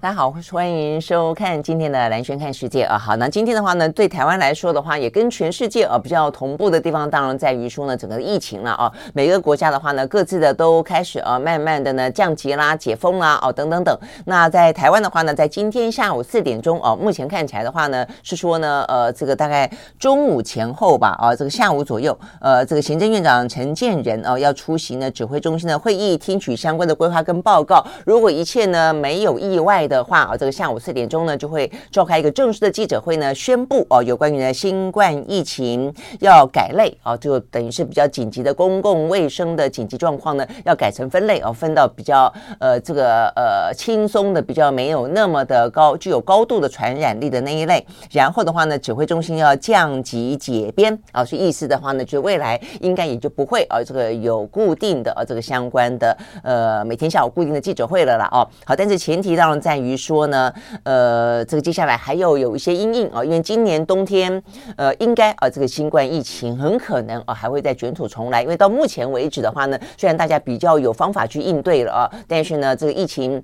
大家好，欢迎收看今天的蓝轩看世界啊。好，那今天的话呢，对台湾来说的话，也跟全世界啊比较同步的地方，当然在于说呢，整个疫情了啊。每个国家的话呢，各自的都开始啊，慢慢的呢降级啦、解封啦，哦等等等。那在台湾的话呢，在今天下午四点钟哦，目前看起来的话呢，是说呢，呃，这个大概中午前后吧，啊，这个下午左右，呃，这个行政院长陈建仁哦要出席呢指挥中心的会议，听取相关的规划跟报告。如果一切呢没有意外的话啊，这个下午四点钟呢就会召开一个正式的记者会呢，宣布哦，有关于呢新冠疫情要改类啊，就等于是比较紧急的公共卫生的紧急状况呢，要改成分类哦，分到比较呃这个呃轻松的，比较没有那么的高，具有高度的传染力的那一类。然后的话呢，指挥中心要降级解编啊，所以意思的话呢，就未来应该也就不会啊，这个有固定的啊这个相关的呃每天下午固定的记者会了啦哦。好，但是前提当然在于说。呢，呃，这个接下来还有有一些阴影啊，因为今年冬天，呃，应该啊，这个新冠疫情很可能啊，还会再卷土重来。因为到目前为止的话呢，虽然大家比较有方法去应对了啊，但是呢，这个疫情。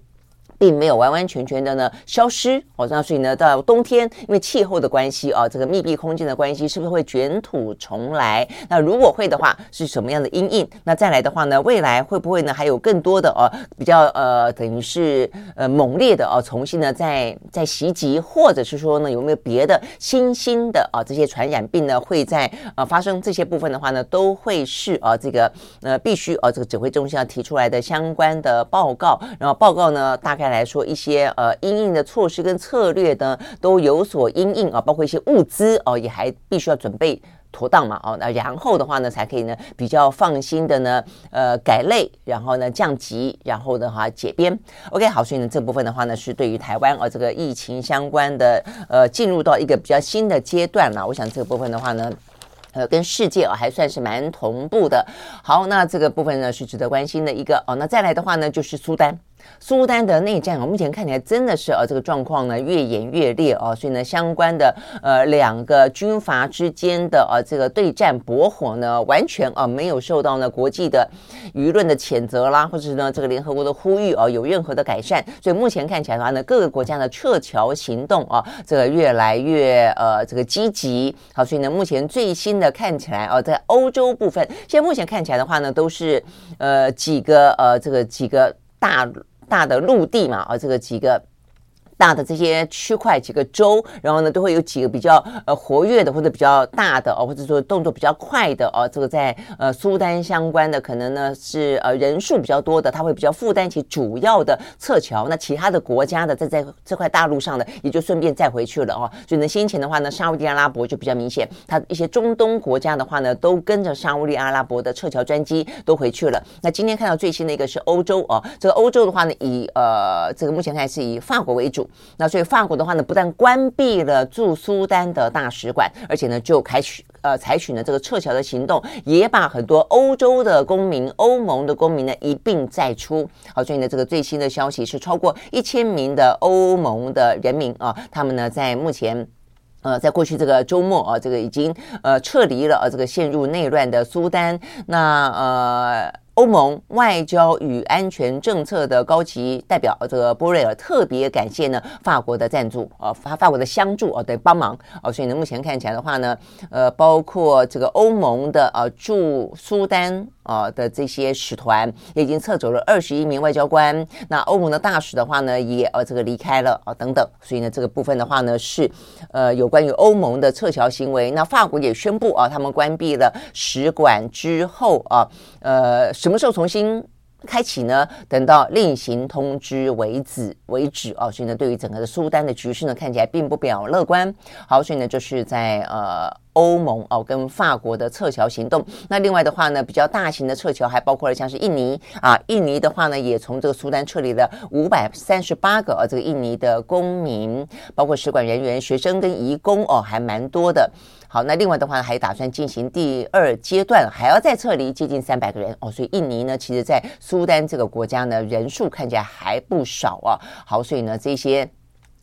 并没有完完全全的呢消失哦，那所以呢，到冬天因为气候的关系啊，这个密闭空间的关系，是不是会卷土重来？那如果会的话，是什么样的阴影？那再来的话呢，未来会不会呢还有更多的哦比较呃等于是呃猛烈的哦重新呢再再袭击，或者是说呢有没有别的新兴的啊这些传染病呢会在呃发生？这些部分的话呢，都会是啊这个呃必须啊这个指挥中心要提出来的相关的报告，然后报告呢大概。再来说一些呃因应的措施跟策略呢都有所因应啊，包括一些物资哦，也还必须要准备妥当嘛哦，那然后的话呢才可以呢比较放心的呢呃改类，然后呢降级，然后的话解编。OK 好，所以呢这部分的话呢是对于台湾啊这个疫情相关的呃进入到一个比较新的阶段了。我想这个部分的话呢呃跟世界啊还算是蛮同步的。好，那这个部分呢是值得关心的一个哦。那再来的话呢就是苏丹。苏丹的内战啊，目前看起来真的是呃这个状况呢越演越烈哦，所以呢，相关的呃两个军阀之间的呃这个对战驳火呢，完全啊没有受到呢国际的舆论的谴责啦，或者是呢这个联合国的呼吁啊有任何的改善，所以目前看起来的话呢，各个国家的撤侨行动啊，这个越来越呃这个积极。好，所以呢，目前最新的看起来啊，在欧洲部分，现在目前看起来的话呢，都是呃几个呃这个几个大。大的陆地嘛，啊，这个几个。大的这些区块几个州，然后呢都会有几个比较呃活跃的或者比较大的哦，或者说动作比较快的哦，这个在呃苏丹相关的可能呢是呃人数比较多的，他会比较负担起主要的撤侨。那其他的国家的在在这块大陆上的也就顺便再回去了哦。所以呢，先前的话呢，沙乌地阿拉伯就比较明显，它一些中东国家的话呢，都跟着沙乌地阿拉伯的撤侨专机都回去了。那今天看到最新的一个是欧洲哦，这个欧洲的话呢，以呃这个目前看是以法国为主。那所以法国的话呢，不但关闭了驻苏丹的大使馆，而且呢就开始呃采取了这个撤侨的行动，也把很多欧洲的公民、欧盟的公民呢一并载出。好，所以呢这个最新的消息是，超过一千名的欧盟的人民啊，他们呢在目前呃在过去这个周末啊，这个已经呃撤离了呃这个陷入内乱的苏丹。那呃。欧盟外交与安全政策的高级代表这个波瑞尔特别感谢呢法国的赞助啊，法法国的相助啊，对帮忙。啊，所以呢目前看起来的话呢，呃，包括这个欧盟的啊驻苏丹啊的这些使团也已经撤走了二十一名外交官，那欧盟的大使的话呢也呃这个离开了啊等等，所以呢这个部分的话呢是呃有关于欧盟的撤侨行为，那法国也宣布啊他们关闭了使馆之后啊呃。什么时候重新开启呢？等到另行通知为止为止哦！所以呢，对于整个的苏丹的局势呢，看起来并不表乐观。好，所以呢，就是在呃欧盟哦跟法国的撤侨行动。那另外的话呢，比较大型的撤侨还包括了像是印尼啊，印尼的话呢，也从这个苏丹撤离了五百三十八个呃这个印尼的公民，包括使馆人员、学生跟移工哦，还蛮多的。好，那另外的话呢，还打算进行第二阶段，还要再撤离接近三百个人哦。所以印尼呢，其实在苏丹这个国家呢，人数看起来还不少啊。好，所以呢，这些。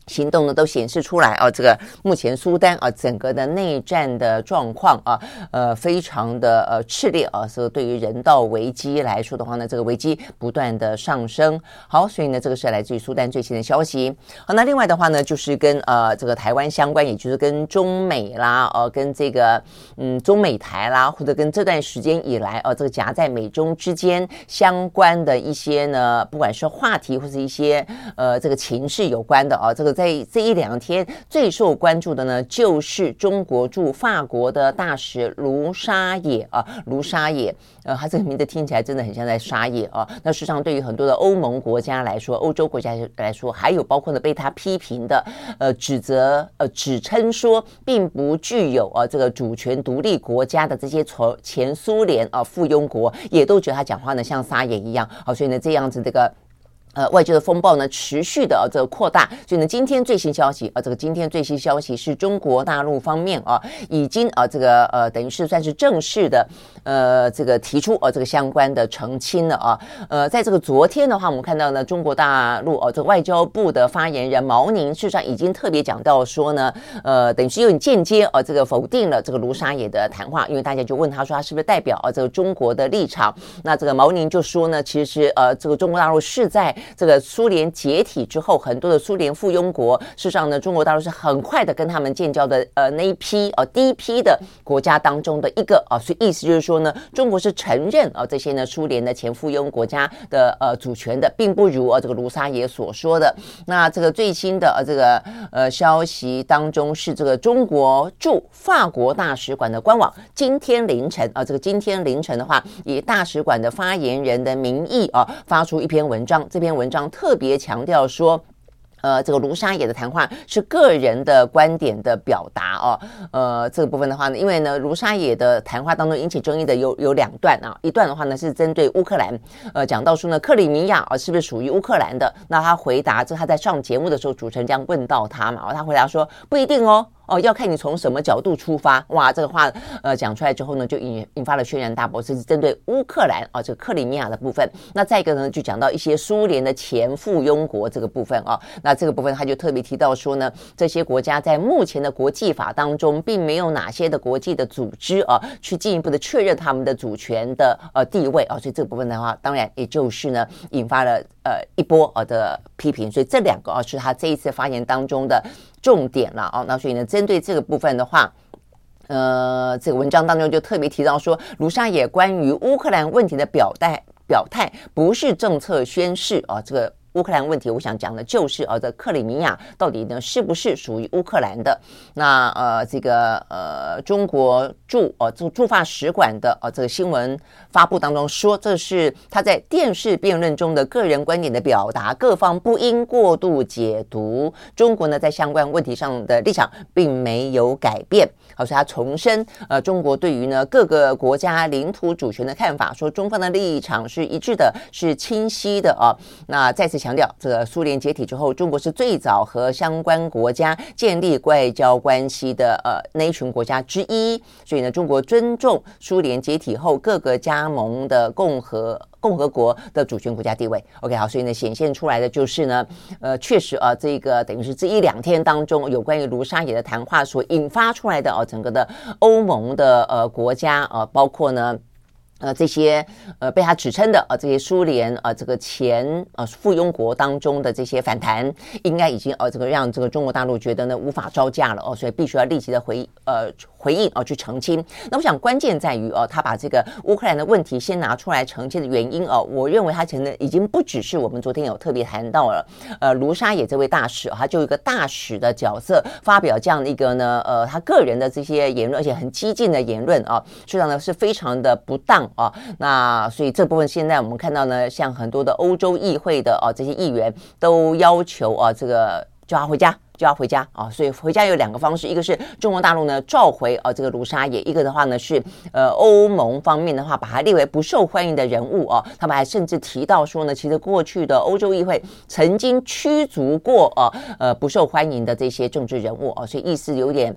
行动呢都显示出来啊，这个目前苏丹啊整个的内战的状况啊，呃，非常的呃炽烈啊，所以对于人道危机来说的话呢，这个危机不断的上升。好，所以呢，这个是来自于苏丹最新的消息。好，那另外的话呢，就是跟呃这个台湾相关，也就是跟中美啦，呃，跟这个嗯中美台啦，或者跟这段时间以来哦，这个夹在美中之间相关的一些呢，不管是话题或是一些呃这个情势有关的啊，这个。在这一两天最受关注的呢，就是中国驻法国的大使卢沙野啊，卢沙野，呃，他这个名字听起来真的很像在沙野啊。那事实上，对于很多的欧盟国家来说，欧洲国家来说，还有包括呢被他批评的，呃，指责，呃，指称说并不具有啊这个主权独立国家的这些从前苏联啊附庸国，也都觉得他讲话呢像沙野一样。好，所以呢，这样子这个。呃，外界的风暴呢，持续的啊，这个扩大。所以呢，今天最新消息啊，这个今天最新消息是中国大陆方面啊，已经啊，这个呃，等于是算是正式的呃，这个提出啊，这个相关的澄清了啊。呃，在这个昨天的话，我们看到呢，中国大陆啊，这个外交部的发言人毛宁，事实上已经特别讲到说呢，呃，等于是有点间接啊，这个否定了这个卢沙野的谈话，因为大家就问他说，他是不是代表啊，这个中国的立场？那这个毛宁就说呢，其实呃，这个中国大陆是在。这个苏联解体之后，很多的苏联附庸国，事实上呢，中国大陆是很快的跟他们建交的，呃，那一批呃第一批的国家当中的一个啊，所以意思就是说呢，中国是承认啊这些呢苏联的前附庸国家的呃主权的，并不如啊这个卢沙野所说的。那这个最新的呃这个呃消息当中是这个中国驻法国大使馆的官网今天凌晨啊，这个今天凌晨的话，以大使馆的发言人的名义啊发出一篇文章，这篇。文章特别强调说，呃，这个卢沙野的谈话是个人的观点的表达哦。呃，这个部分的话呢，因为呢，卢沙野的谈话当中引起争议的有有两段啊，一段的话呢是针对乌克兰，呃，讲到说呢，克里米亚啊是不是属于乌克兰的？那他回答，这他在上节目的时候，主持人这样问到他嘛，他回答说不一定哦。哦，要看你从什么角度出发，哇，这个话呃讲出来之后呢，就引引发了轩然大波，这是针对乌克兰啊，这个克里米亚的部分。那再一个呢，就讲到一些苏联的前附庸国这个部分啊，那这个部分他就特别提到说呢，这些国家在目前的国际法当中，并没有哪些的国际的组织啊，去进一步的确认他们的主权的呃地位啊，所以这个部分的话，当然也就是呢，引发了呃一波啊的批评。所以这两个啊，是他这一次发言当中的。重点了哦，那所以呢，针对这个部分的话，呃，这个文章当中就特别提到说，卢沙野关于乌克兰问题的表态表态不是政策宣示啊，这个。乌克兰问题，我想讲的就是呃，这克里米亚到底呢是不是属于乌克兰的？那呃，这个呃，中国驻呃驻驻法使馆的呃这个新闻发布当中说，这是他在电视辩论中的个人观点的表达，各方不应过度解读。中国呢在相关问题上的立场并没有改变。好，所以他重申呃，中国对于呢各个国家领土主权的看法，说中方的立场是一致的，是清晰的啊。那再次。强调，这个苏联解体之后，中国是最早和相关国家建立外交关系的呃那一群国家之一。所以呢，中国尊重苏联解体后各个加盟的共和共和国的主权国家地位。OK，好，所以呢，显现出来的就是呢，呃，确实啊，这个等于是这一两天当中有关于卢沙野的谈话所引发出来的啊，整个的欧盟的呃国家啊，包括呢。呃，这些呃被他指称的呃这些苏联呃这个前呃附庸国当中的这些反弹，应该已经呃这个让这个中国大陆觉得呢无法招架了哦，所以必须要立即的回呃回应哦去澄清。那我想关键在于哦，他把这个乌克兰的问题先拿出来澄清的原因哦，我认为他可能已经不只是我们昨天有特别谈到了，呃卢沙野这位大使，他就一个大使的角色发表这样的一个呢呃他个人的这些言论，而且很激进的言论啊，实际上呢是非常的不当。啊，那所以这部分现在我们看到呢，像很多的欧洲议会的啊这些议员都要求啊，这个就要回家，就要回家啊。所以回家有两个方式，一个是中国大陆呢召回啊这个卢沙野，一个的话呢是呃欧盟方面的话把他列为不受欢迎的人物哦。他们还甚至提到说呢，其实过去的欧洲议会曾经驱逐过啊呃不受欢迎的这些政治人物哦，所以意思有点。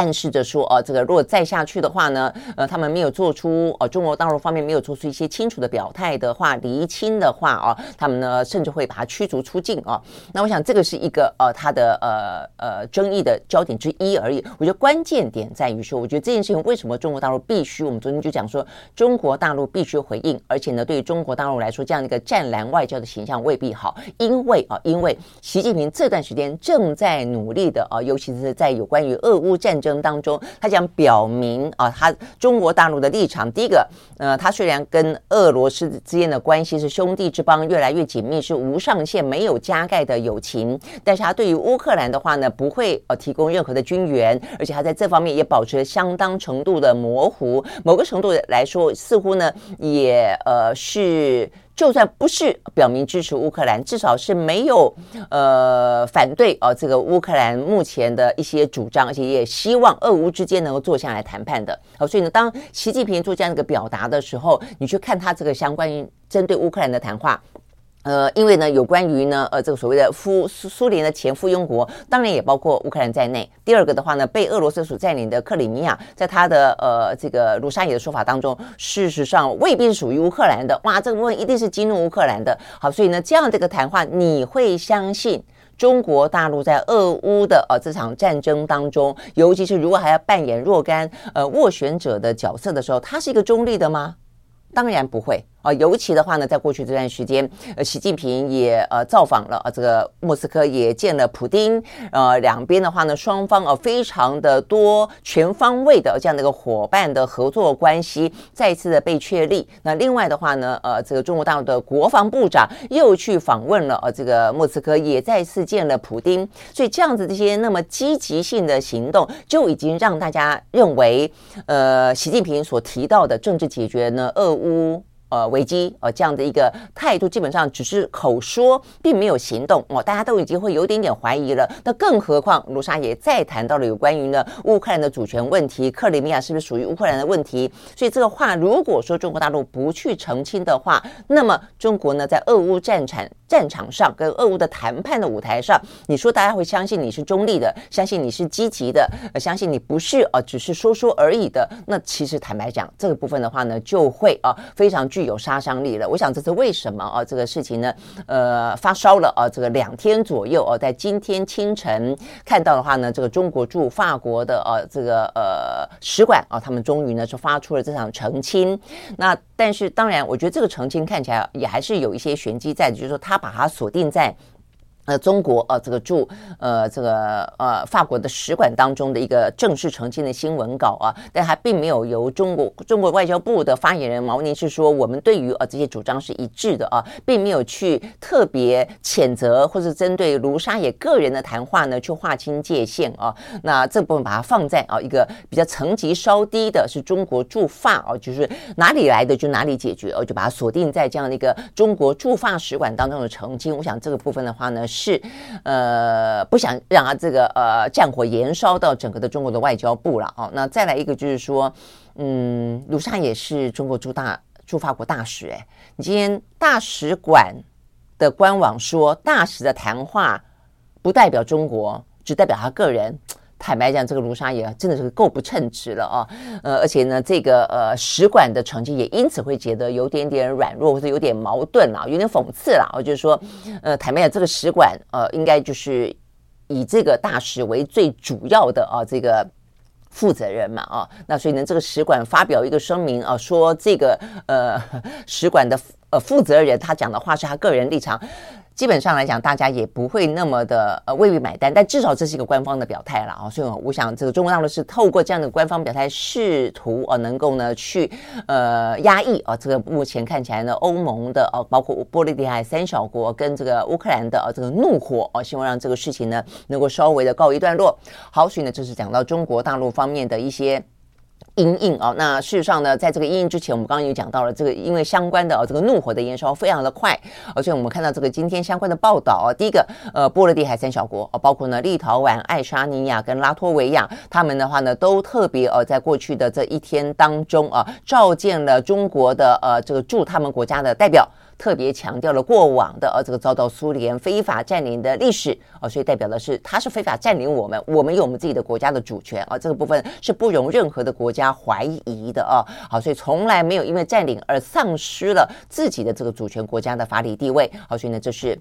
暗示着说，呃，这个如果再下去的话呢，呃，他们没有做出，呃，中国大陆方面没有做出一些清楚的表态的话，厘清的话，啊，他们呢甚至会把他驱逐出境啊。那我想这个是一个呃他的呃呃争议的焦点之一而已。我觉得关键点在于说，我觉得这件事情为什么中国大陆必须，我们昨天就讲说，中国大陆必须回应，而且呢，对于中国大陆来说，这样的一个战狼外交的形象未必好，因为啊，因为习近平这段时间正在努力的啊，尤其是在有关于俄乌战争当中，他想表明啊，他中国大陆的立场。第一个，呃，他虽然跟俄罗斯之间的关系是兄弟之邦，越来越紧密，是无上限、没有加盖的友情，但是他对于乌克兰的话呢，不会呃提供任何的军援，而且他在这方面也保持相当程度的模糊。某个程度来说，似乎呢，也呃是。就算不是表明支持乌克兰，至少是没有呃反对哦、呃、这个乌克兰目前的一些主张，而且也希望俄乌之间能够坐下来谈判的。好、所以呢，当习近平做这样一个表达的时候，你去看他这个相关于针对乌克兰的谈话。呃，因为呢，有关于呢，呃，这个所谓的夫苏苏联的前附庸国，当然也包括乌克兰在内。第二个的话呢，被俄罗斯所占领的克里米亚，在他的呃这个卢沙野的说法当中，事实上未必是属于乌克兰的。哇，这个部分一定是激怒乌克兰的。好，所以呢，这样这个谈话，你会相信中国大陆在俄乌的呃这场战争当中，尤其是如果还要扮演若干呃斡旋者的角色的时候，他是一个中立的吗？当然不会。啊，尤其的话呢，在过去这段时间，呃，习近平也呃造访了呃这个莫斯科，也见了普丁，呃，两边的话呢，双方呃非常的多全方位的这样的一个伙伴的合作关系再次的被确立。那另外的话呢，呃，这个中国大陆的国防部长又去访问了呃这个莫斯科，也再次见了普丁。所以这样子这些那么积极性的行动，就已经让大家认为，呃，习近平所提到的政治解决呢，俄乌。呃，危机呃，这样的一个态度，基本上只是口说，并没有行动哦，大家都已经会有点点怀疑了。那更何况卢沙也再谈到了有关于呢乌克兰的主权问题，克里米亚是不是属于乌克兰的问题？所以这个话，如果说中国大陆不去澄清的话，那么中国呢，在俄乌战场战场上跟俄乌的谈判的舞台上，你说大家会相信你是中立的，相信你是积极的，呃，相信你不是呃，只是说说而已的？那其实坦白讲，这个部分的话呢，就会啊非常具。具有杀伤力了，我想这是为什么啊？这个事情呢，呃，发烧了啊，这个两天左右哦，在今天清晨看到的话呢，这个中国驻法国的呃这个呃使馆啊，他们终于呢是发出了这场澄清。那但是当然，我觉得这个澄清看起来也还是有一些玄机在的，就是说他把它锁定在。呃，中国呃，这个驻呃这个呃法国的使馆当中的一个正式澄清的新闻稿啊，但还并没有由中国中国外交部的发言人毛宁是说，我们对于呃这些主张是一致的啊，并没有去特别谴责或者针对卢沙野个人的谈话呢去划清界限啊。那这部分把它放在啊一个比较层级稍低的是中国驻法啊，就是哪里来的就哪里解决，哦，就把它锁定在这样的一个中国驻法使馆当中的澄清。我想这个部分的话呢。是，是呃，不想让他这个呃战火延烧到整个的中国的外交部了哦。那再来一个就是说，嗯，卢沙也是中国驻大驻法国大使，哎，你今天大使馆的官网说，大使的谈话不代表中国，只代表他个人。坦白讲，这个卢沙野真的是够不称职了啊！呃，而且呢，这个呃使馆的成绩也因此会觉得有点点软弱，或者有点矛盾啊，有点讽刺啦。我就是说，呃，坦白讲，这个使馆呃，应该就是以这个大使为最主要的啊，这个负责人嘛啊。那所以呢，这个使馆发表一个声明啊，说这个呃使馆的呃负责人他讲的话是他个人立场。基本上来讲，大家也不会那么的呃未必买单，但至少这是一个官方的表态了啊。所以我想，这个中国大陆是透过这样的官方表态，试图呃能够呢去呃压抑啊这个目前看起来呢欧盟的呃包括波罗的海三小国跟这个乌克兰的呃这个怒火啊，希望让这个事情呢能够稍微的告一段落。好，所以呢，这是讲到中国大陆方面的一些。阴影哦，那事实上呢，在这个阴影之前，我们刚刚有讲到了这个，因为相关的哦，这个怒火的燃烧非常的快，而且我们看到这个今天相关的报道啊，第一个呃，波罗的海三小国啊，包括呢立陶宛、爱沙尼亚跟拉脱维亚，他们的话呢都特别呃，在过去的这一天当中啊，召见了中国的呃这个驻他们国家的代表。特别强调了过往的呃这个遭到苏联非法占领的历史啊，所以代表的是他是非法占领我们，我们有我们自己的国家的主权啊，这个部分是不容任何的国家怀疑的啊。好，所以从来没有因为占领而丧失了自己的这个主权国家的法理地位。好，所以呢，这是。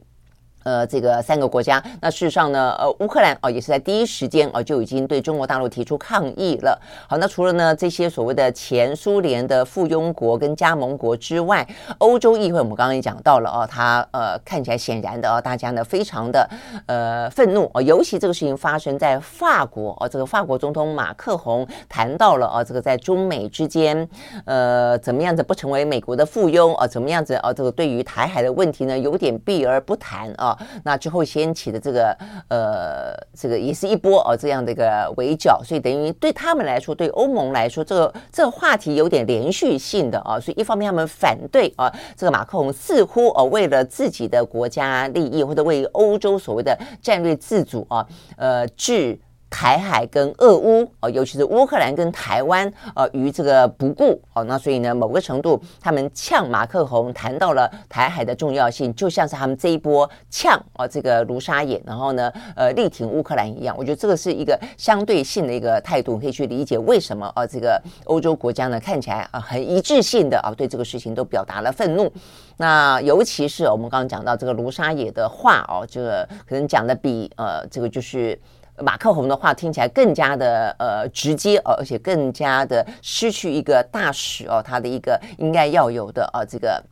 呃，这个三个国家，那事实上呢，呃，乌克兰哦，也是在第一时间哦，就已经对中国大陆提出抗议了。好，那除了呢这些所谓的前苏联的附庸国跟加盟国之外，欧洲议会我们刚刚也讲到了哦，它呃看起来显然的哦，大家呢非常的呃愤怒哦，尤其这个事情发生在法国哦，这个法国总统马克宏谈到了哦，这个在中美之间呃怎么样子不成为美国的附庸啊，怎么样子哦，这个对于台海的问题呢有点避而不谈啊。那之后掀起的这个呃，这个也是一波哦，这样的一个围剿，所以等于对他们来说，对欧盟来说，这个这个话题有点连续性的啊，所以一方面他们反对啊，这个马克龙似乎哦，为了自己的国家利益或者为欧洲所谓的战略自主啊，呃，制。台海跟俄乌哦，尤其是乌克兰跟台湾呃，于这个不顾哦，那所以呢，某个程度他们呛马克宏谈到了台海的重要性，就像是他们这一波呛哦这个卢沙野，然后呢呃力挺乌克兰一样。我觉得这个是一个相对性的一个态度，可以去理解为什么啊这个欧洲国家呢看起来啊很一致性的啊对这个事情都表达了愤怒。那尤其是我们刚刚讲到这个卢沙野的话哦，这个可能讲的比呃这个就是。马克宏的话听起来更加的呃直接哦，而且更加的失去一个大使哦，他的一个应该要有的呃这个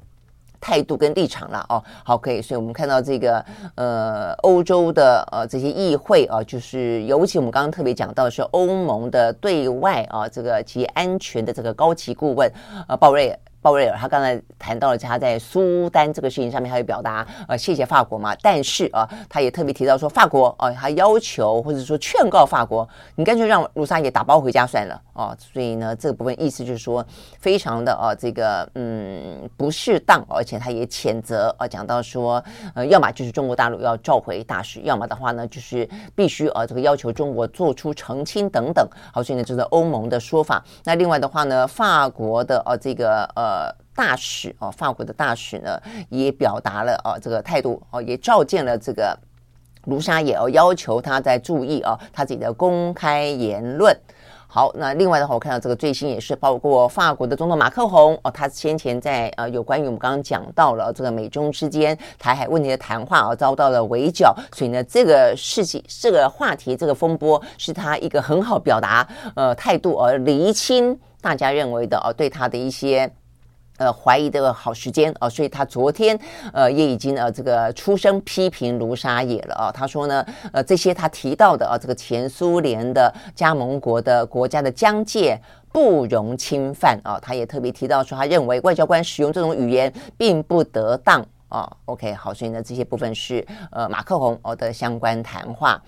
态度跟立场了哦。好，可以，所以我们看到这个呃欧洲的呃这些议会啊，就是尤其我们刚刚特别讲到是欧盟的对外啊这个及安全的这个高级顾问呃鲍瑞。鲍威尔他刚才谈到了他在苏丹这个事情上面，他会表达呃谢谢法国嘛，但是啊，他也特别提到说法国哦，他要求或者说劝告法国，你干脆让卢沙也打包回家算了哦。所以呢，这个部分意思就是说非常的啊这个嗯不适当，而且他也谴责啊讲到说呃要么就是中国大陆要召回大使，要么的话呢就是必须啊这个要求中国做出澄清等等。好，所以呢这是欧盟的说法。那另外的话呢，法国的啊这个呃。呃，大使哦，法国的大使呢也表达了哦这个态度哦，也召见了这个卢沙野哦，要求他在注意哦他自己的公开言论。好，那另外的话，我看到这个最新也是包括法国的总统马克宏哦，他先前在呃有关于我们刚刚讲到了这个美中之间台海问题的谈话啊，遭到了围剿，所以呢，这个事情、这个话题、这个风波是他一个很好表达呃态度而厘清大家认为的哦对他的一些。呃，怀疑的好时间啊，所以他昨天呃也已经呃这个出声批评卢沙野了啊。他说呢，呃这些他提到的啊，这个前苏联的加盟国的国家的疆界不容侵犯啊。他也特别提到说，他认为外交官使用这种语言并不得当啊。OK，好，所以呢这些部分是呃马克宏哦的相关谈话。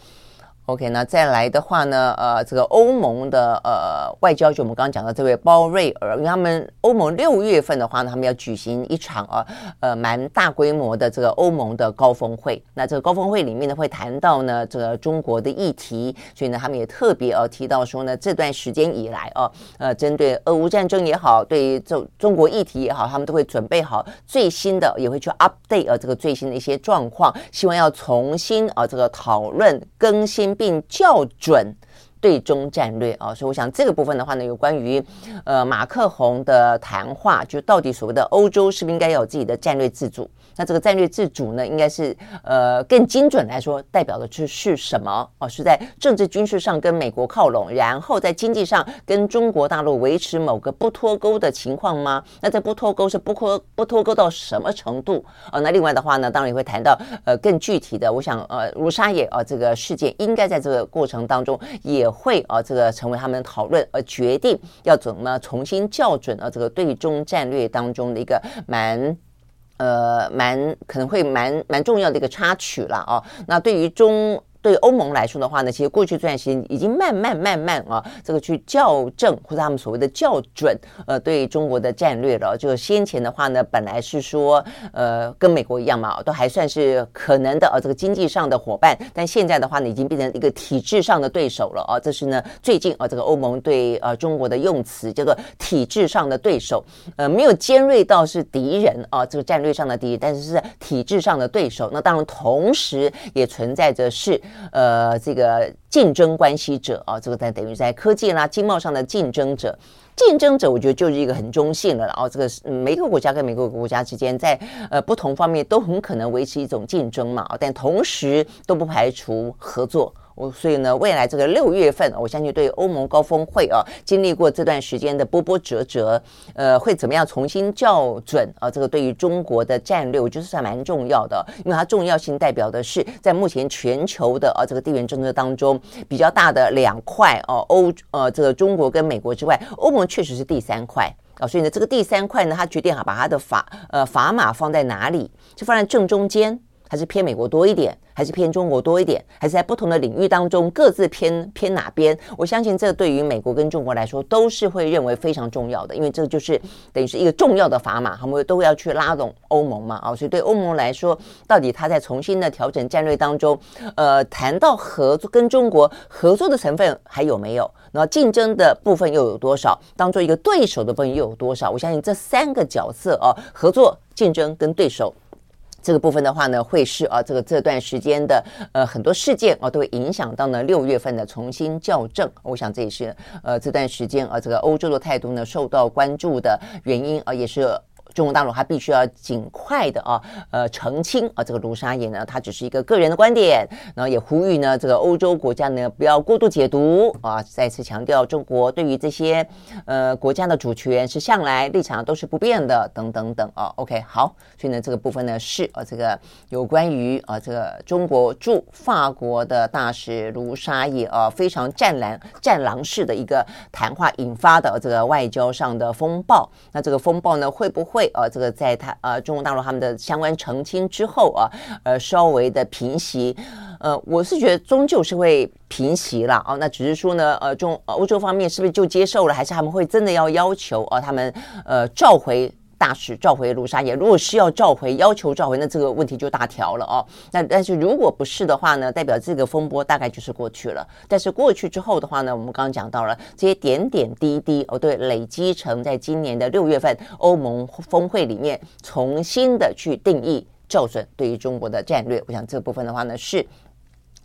OK，那再来的话呢，呃，这个欧盟的呃外交，就我们刚刚讲的这位鲍瑞尔，因为他们欧盟六月份的话呢，他们要举行一场啊，呃，蛮大规模的这个欧盟的高峰会。那这个高峰会里面呢，会谈到呢这个中国的议题，所以呢，他们也特别呃提到说呢，这段时间以来啊，呃，针对俄乌战争也好，对于中中国议题也好，他们都会准备好最新的，也会去 update 呃这个最新的一些状况，希望要重新啊这个讨论更新。并校准对中战略啊，所以我想这个部分的话呢，有关于呃马克宏的谈话，就到底所谓的欧洲是不是应该有自己的战略自主？那这个战略自主呢，应该是呃更精准来说，代表的是是什么哦？是在政治军事上跟美国靠拢，然后在经济上跟中国大陆维持某个不脱钩的情况吗？那这不脱钩是不脱不脱钩到什么程度啊？那另外的话呢，当然也会谈到呃更具体的，我想呃卢沙野啊这个事件应该在这个过程当中也会啊这个成为他们讨论而决定要怎么重新校准啊这个对中战略当中的一个蛮。呃，蛮可能会蛮蛮重要的一个插曲了啊。那对于中对欧盟来说的话呢，其实过去这段时间已经慢慢慢慢啊，这个去校正或者他们所谓的校准，呃，对中国的战略了。就先前的话呢，本来是说，呃，跟美国一样嘛，都还算是可能的啊，这个经济上的伙伴。但现在的话呢，已经变成一个体制上的对手了啊。这是呢，最近啊，这个欧盟对呃中国的用词叫做体制上的对手，呃，没有尖锐到是敌人啊，这个战略上的敌人，但是是体制上的对手。那当然，同时也存在着是。呃，这个竞争关系者啊，这个在等于在科技啦、经贸上的竞争者，竞争者，我觉得就是一个很中性的。然后这个是每个国家跟每个国家之间，在呃不同方面都很可能维持一种竞争嘛，但同时都不排除合作。我所以呢，未来这个六月份，我相信对欧盟高峰会啊，经历过这段时间的波波折折，呃，会怎么样重新校准啊？这个对于中国的战略，我觉得是还蛮重要的，因为它重要性代表的是在目前全球的啊这个地缘政治当中比较大的两块哦，欧呃这个中国跟美国之外，欧盟确实是第三块啊，所以呢，这个第三块呢，它决定好把它的砝呃砝码放在哪里，就放在正中间。还是偏美国多一点，还是偏中国多一点，还是在不同的领域当中各自偏偏哪边？我相信这对于美国跟中国来说都是会认为非常重要的，因为这就是等于是一个重要的砝码，他们都要去拉拢欧盟嘛啊，所以对欧盟来说，到底他在重新的调整战略当中，呃，谈到合作跟中国合作的成分还有没有？然后竞争的部分又有多少？当做一个对手的部分又有多少？我相信这三个角色啊，合作、竞争跟对手。这个部分的话呢，会是啊，这个这段时间的呃很多事件啊，都会影响到呢六月份的重新校正。我想这也是呃这段时间啊，这个欧洲的态度呢受到关注的原因啊，也是。中国大陆它必须要尽快的啊，呃，澄清啊，这个卢沙野呢，它只是一个个人的观点，然后也呼吁呢，这个欧洲国家呢不要过度解读啊，再次强调中国对于这些呃国家的主权是向来立场都是不变的，等等等啊。OK，好，所以呢这个部分呢是啊这个有关于啊这个中国驻法国的大使卢沙野啊非常战狼战狼式的一个谈话引发的这个外交上的风暴，那这个风暴呢会不会？会呃，这个在他呃中国大陆他们的相关澄清之后啊，呃稍微的平息，呃，我是觉得终究是会平息了啊。那只是说呢，呃中欧洲方面是不是就接受了，还是他们会真的要要求呃他们呃召回？大使召回卢沙野，如果需要召回，要求召回，那这个问题就大条了哦。那但是如果不是的话呢，代表这个风波大概就是过去了。但是过去之后的话呢，我们刚刚讲到了这些点点滴滴哦，对，累积成在今年的六月份欧盟峰会里面重新的去定义校准对于中国的战略。我想这部分的话呢是。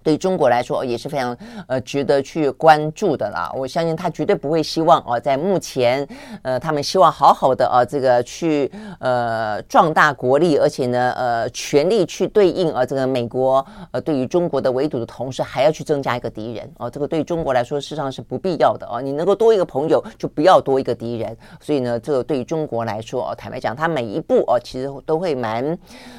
对中国来说也是非常呃值得去关注的啦。我相信他绝对不会希望啊，在目前呃他们希望好好的啊这个去呃壮大国力，而且呢呃全力去对应啊这个美国呃对于中国的围堵的同时，还要去增加一个敌人啊。这个对中国来说事实上是不必要的啊。你能够多一个朋友，就不要多一个敌人。所以呢，这个对于中国来说啊，坦白讲，他每一步啊其实都会蛮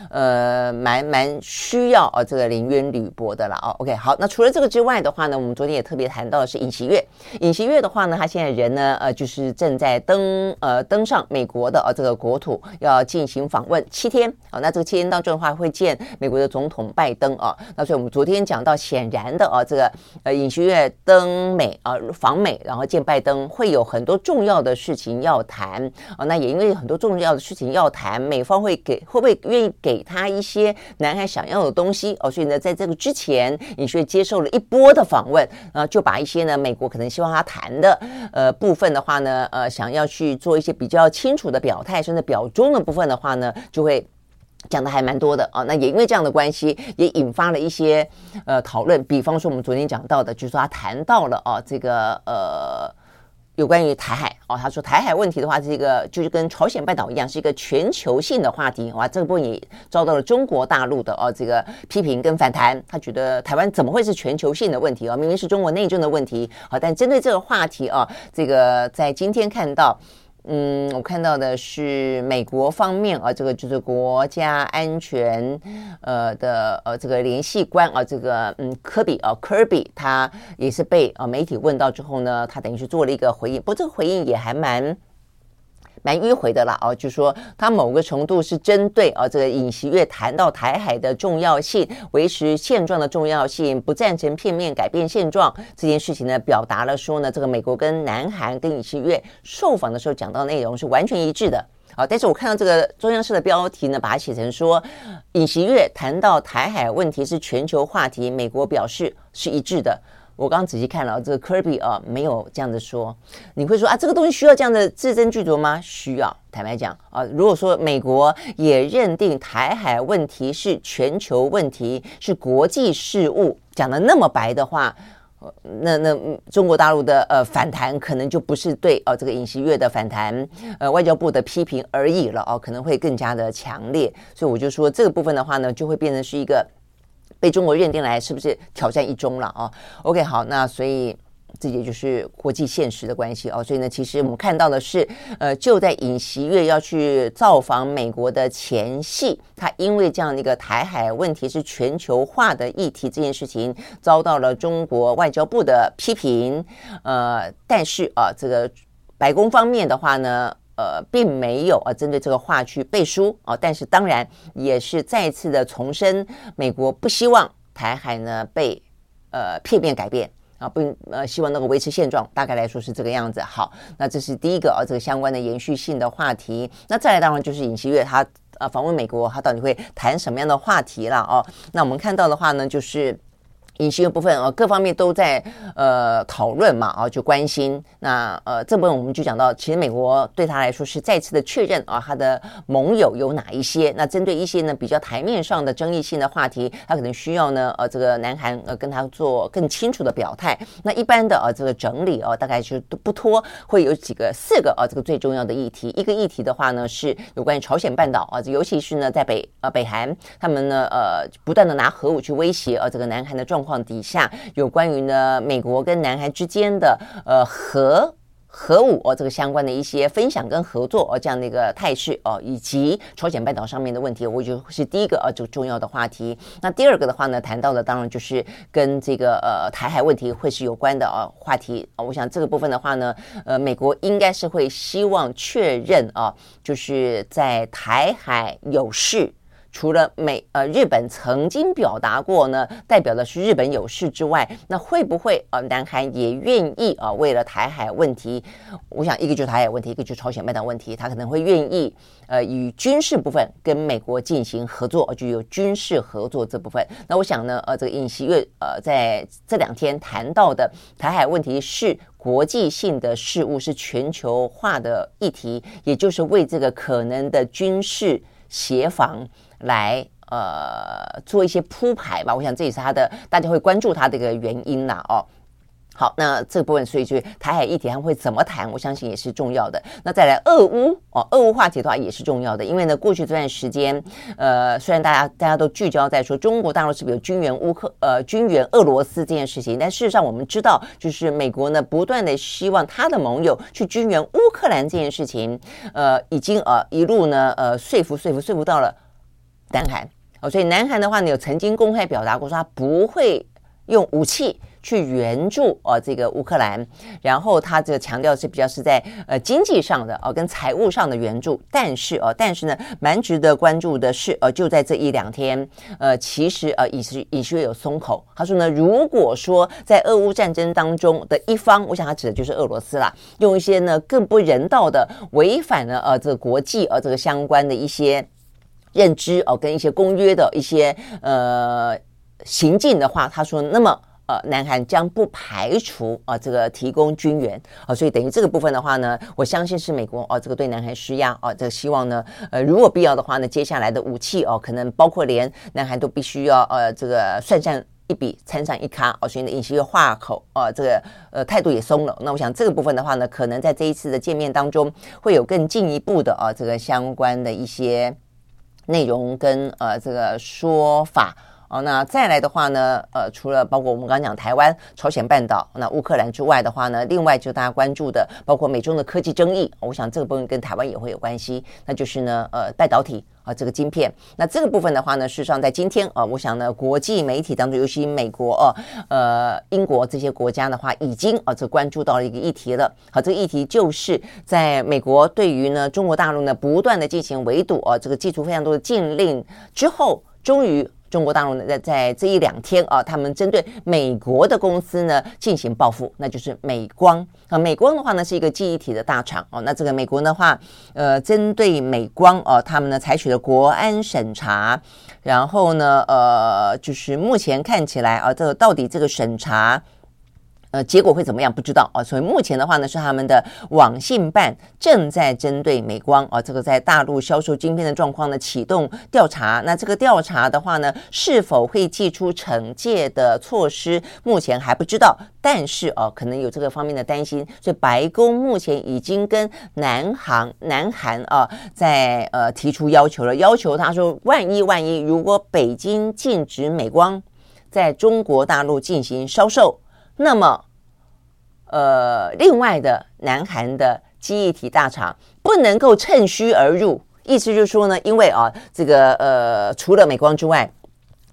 呃蛮蛮需要啊这个临渊履薄的了 OK，好，那除了这个之外的话呢，我们昨天也特别谈到的是尹锡悦。尹锡悦的话呢，他现在人呢，呃，就是正在登呃登上美国的呃这个国土，要进行访问七天啊。那这个七天当中的话，会见美国的总统拜登啊。那所以我们昨天讲到，显然的啊，这个呃尹锡悦登美啊访美，然后见拜登，会有很多重要的事情要谈啊。那也因为很多重要的事情要谈，美方会给会不会愿意给他一些南海想要的东西哦？所以呢，在这个之前。尹锡悦接受了一波的访问，啊，就把一些呢美国可能希望他谈的呃部分的话呢，呃，想要去做一些比较清楚的表态，甚至表中的部分的话呢，就会讲的还蛮多的啊。那也因为这样的关系，也引发了一些呃讨论。比方说我们昨天讲到的，就是说他谈到了啊这个呃。有关于台海哦，他说台海问题的话，这个就是跟朝鲜半岛一样，是一个全球性的话题。哇，这个部分也遭到了中国大陆的哦这个批评跟反弹。他觉得台湾怎么会是全球性的问题哦？明明是中国内政的问题。好，但针对这个话题哦，这个在今天看到。嗯，我看到的是美国方面啊，这个就是国家安全呃的呃这个联系官啊，这个嗯科比啊科比，他也是被啊媒体问到之后呢，他等于是做了一个回应，不过这个回应也还蛮蛮迂回的啦，哦，就说他某个程度是针对啊，这个尹锡悦谈到台海的重要性、维持现状的重要性，不赞成片面改变现状这件事情呢，表达了说呢，这个美国跟南韩跟尹锡悦受访的时候讲到内容是完全一致的啊。但是我看到这个中央社的标题呢，把它写成说尹锡悦谈到台海问题是全球话题，美国表示是一致的。我刚刚仔细看了这个 Kirby 啊，没有这样子说。你会说啊，这个东西需要这样的字斟句酌吗？需要。坦白讲啊，如果说美国也认定台海问题是全球问题，是国际事务，讲得那么白的话，那那中国大陆的呃反弹可能就不是对哦这个尹锡悦的反弹，呃外交部的批评而已了哦，可能会更加的强烈。所以我就说这个部分的话呢，就会变成是一个。被中国认定来是不是挑战一中了啊？OK，好，那所以这也就是国际现实的关系哦。所以呢，其实我们看到的是，呃，就在尹锡悦要去造访美国的前夕，他因为这样的一个台海问题是全球化的议题这件事情，遭到了中国外交部的批评。呃，但是啊，这个白宫方面的话呢。呃，并没有啊，针对这个话去背书啊，但是当然也是再次的重申，美国不希望台海呢被呃片面改变啊，不呃希望能够维持现状，大概来说是这个样子。好，那这是第一个啊，这个相关的延续性的话题。那再来当然就是尹锡悦他呃访问美国，他到底会谈什么样的话题了哦？那我们看到的话呢，就是。隐形的部分啊，各方面都在呃讨论嘛啊，就关心那呃这部分我们就讲到，其实美国对他来说是再次的确认啊，他的盟友有哪一些？那针对一些呢比较台面上的争议性的话题，他可能需要呢呃这个南韩呃跟他做更清楚的表态。那一般的啊这个整理啊，大概就不拖会有几个四个啊这个最重要的议题。一个议题的话呢是有关于朝鲜半岛啊，尤其是呢在北呃北韩他们呢呃不断的拿核武去威胁啊这个南韩的状况。底下有关于呢美国跟南韩之间的呃核核武哦这个相关的一些分享跟合作哦这样的一个态势哦，以及朝鲜半岛上面的问题，我觉得是第一个呃就重要的话题。那第二个的话呢，谈到的当然就是跟这个呃台海问题会是有关的呃话题啊。我想这个部分的话呢，呃美国应该是会希望确认啊，就是在台海有事。除了美呃日本曾经表达过呢，代表的是日本有事之外，那会不会呃南韩也愿意啊、呃？为了台海问题，我想一个就是台海问题，一个就是朝鲜半岛问题，他可能会愿意呃与军事部分跟美国进行合作，就有军事合作这部分。那我想呢，呃这个尹锡悦呃在这两天谈到的台海问题是国际性的事务，是全球化的议题，也就是为这个可能的军事协防。来呃做一些铺排吧，我想这也是他的大家会关注他的一个原因啦哦。好，那这部分，所以就台海议题还会怎么谈？我相信也是重要的。那再来俄乌哦，俄乌话题的话也是重要的，因为呢，过去这段时间，呃，虽然大家大家都聚焦在说中国大陆是不是有军援乌克呃军援俄罗斯这件事情，但事实上我们知道，就是美国呢不断的希望他的盟友去军援乌克兰这件事情，呃，已经呃一路呢呃说服说服说服到了。南韩。哦，所以南韩的话呢，有曾经公开表达过说他不会用武器去援助哦这个乌克兰，然后他这个强调是比较是在呃经济上的哦跟财务上的援助，但是哦但是呢蛮值得关注的是呃就在这一两天呃其实呃已是已是有松口，他说呢如果说在俄乌战争当中的一方，我想他指的就是俄罗斯啦，用一些呢更不人道的违反了呃这个国际呃这个相关的一些。认知哦，跟一些公约的一些呃行径的话，他说，那么呃，南韩将不排除啊、这个提供军援啊、所以等于这个部分的话呢，我相信是美国哦、这个对南韩施压哦、这个希望呢，呃，如果必要的话呢，接下来的武器哦、可能包括连南韩都必须要呃这个算上一笔，参上一卡哦，所以呢，尹锡悦话口呃这个呃态度也松了。那我想这个部分的话呢，可能在这一次的见面当中，会有更进一步的啊、呃、这个相关的一些。内容跟呃这个说法好，那再来的话呢，呃，除了包括我们刚刚讲台湾、朝鲜半岛、那乌克兰之外的话呢，另外就大家关注的，包括美中的科技争议，我想这个部分跟台湾也会有关系，那就是呢，呃，半导体啊，这个晶片。那这个部分的话呢，事实上在今天啊，我想呢，国际媒体当中，尤其美国哦，呃，英国这些国家的话，已经啊，这关注到了一个议题了。好，这个议题就是在美国对于呢中国大陆呢不断的进行围堵啊，这个祭出非常多的禁令之后，终于。中国大陆呢，在在这一两天啊，他们针对美国的公司呢进行报复，那就是美光啊。美光的话呢是一个记忆体的大厂哦。那这个美国的话，呃，针对美光哦，他们呢采取了国安审查，然后呢，呃，就是目前看起来啊，这个到底这个审查。呃，结果会怎么样？不知道啊。所以目前的话呢，是他们的网信办正在针对美光啊，这个在大陆销售晶片的状况呢启动调查。那这个调查的话呢，是否会祭出惩戒的措施，目前还不知道。但是哦，可能有这个方面的担心，所以白宫目前已经跟南韩、南韩啊，在呃提出要求了，要求他说，万一万一，如果北京禁止美光在中国大陆进行销售。那么，呃，另外的南韩的记忆体大厂不能够趁虚而入，意思就是说呢，因为啊，这个呃，除了美光之外，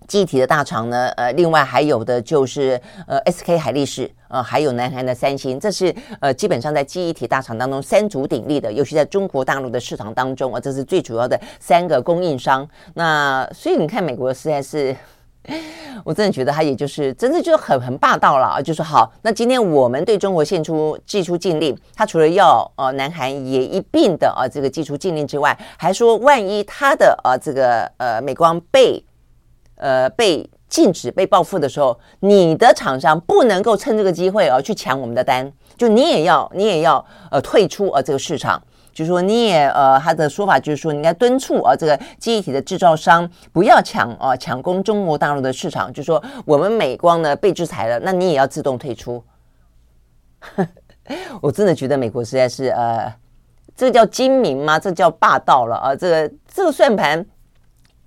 记忆体的大厂呢，呃，另外还有的就是呃，SK 海力士，呃，还有南韩的三星，这是呃，基本上在记忆体大厂当中三足鼎立的，尤其在中国大陆的市场当中啊，这是最主要的三个供应商。那所以你看，美国实在是。我真的觉得他也就是真的就是很很霸道了啊！就说好，那今天我们对中国献出祭出禁令，他除了要呃南韩也一并的啊这个祭出禁令之外，还说万一他的啊这个呃美光被呃被禁止被报复的时候，你的厂商不能够趁这个机会啊去抢我们的单，就你也要你也要呃退出啊这个市场。就是说，你也呃，他的说法就是说，你应该敦促啊，这个记忆体的制造商不要抢啊，抢攻中国大陆的市场。就是说，我们美光呢被制裁了，那你也要自动退出。我真的觉得美国实在是呃，这叫精明吗？这叫霸道了啊！这个这个算盘。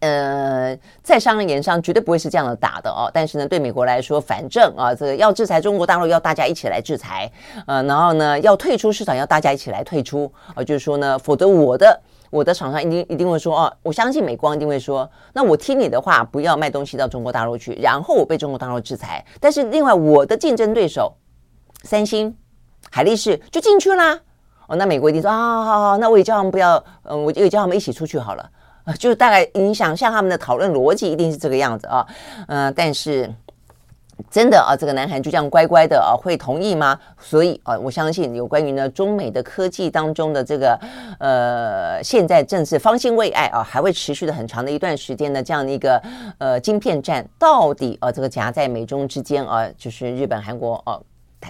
呃，在商言商，绝对不会是这样的打的哦。但是呢，对美国来说，反正啊，这个要制裁中国大陆，要大家一起来制裁。呃，然后呢，要退出市场，要大家一起来退出。啊，就是说呢，否则我的我的厂商一定一定会说哦，我相信美光一定会说，那我听你的话，不要卖东西到中国大陆去，然后我被中国大陆制裁。但是另外，我的竞争对手三星、海力士就进去啦。哦，那美国一定说啊，好好，那我也叫他们不要，嗯，我也叫他们一起出去好了。啊就是大概影响像他们的讨论逻辑一定是这个样子啊，嗯、但是真的啊，这个南韩就这样乖乖的啊会同意吗？所以啊，我相信有关于呢中美的科技当中的这个呃，现在正是方兴未艾啊，还会持续的很长的一段时间的这样的一个呃晶片战，到底啊这个夹在美中之间啊，就是日本、韩国啊。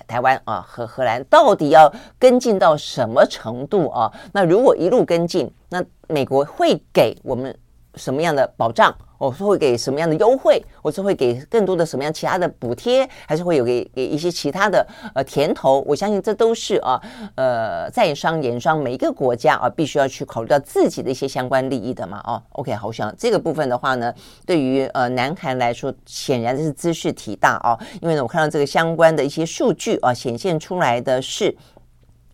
台湾啊和荷兰到底要跟进到什么程度啊？那如果一路跟进，那美国会给我们什么样的保障？我是会给什么样的优惠？我是会给更多的什么样其他的补贴？还是会有给给一些其他的呃甜头？我相信这都是啊呃在商言商，每一个国家啊必须要去考虑到自己的一些相关利益的嘛。哦，OK，好，像这个部分的话呢，对于呃南韩来说，显然是兹事体大啊，因为呢我看到这个相关的一些数据啊显现出来的是，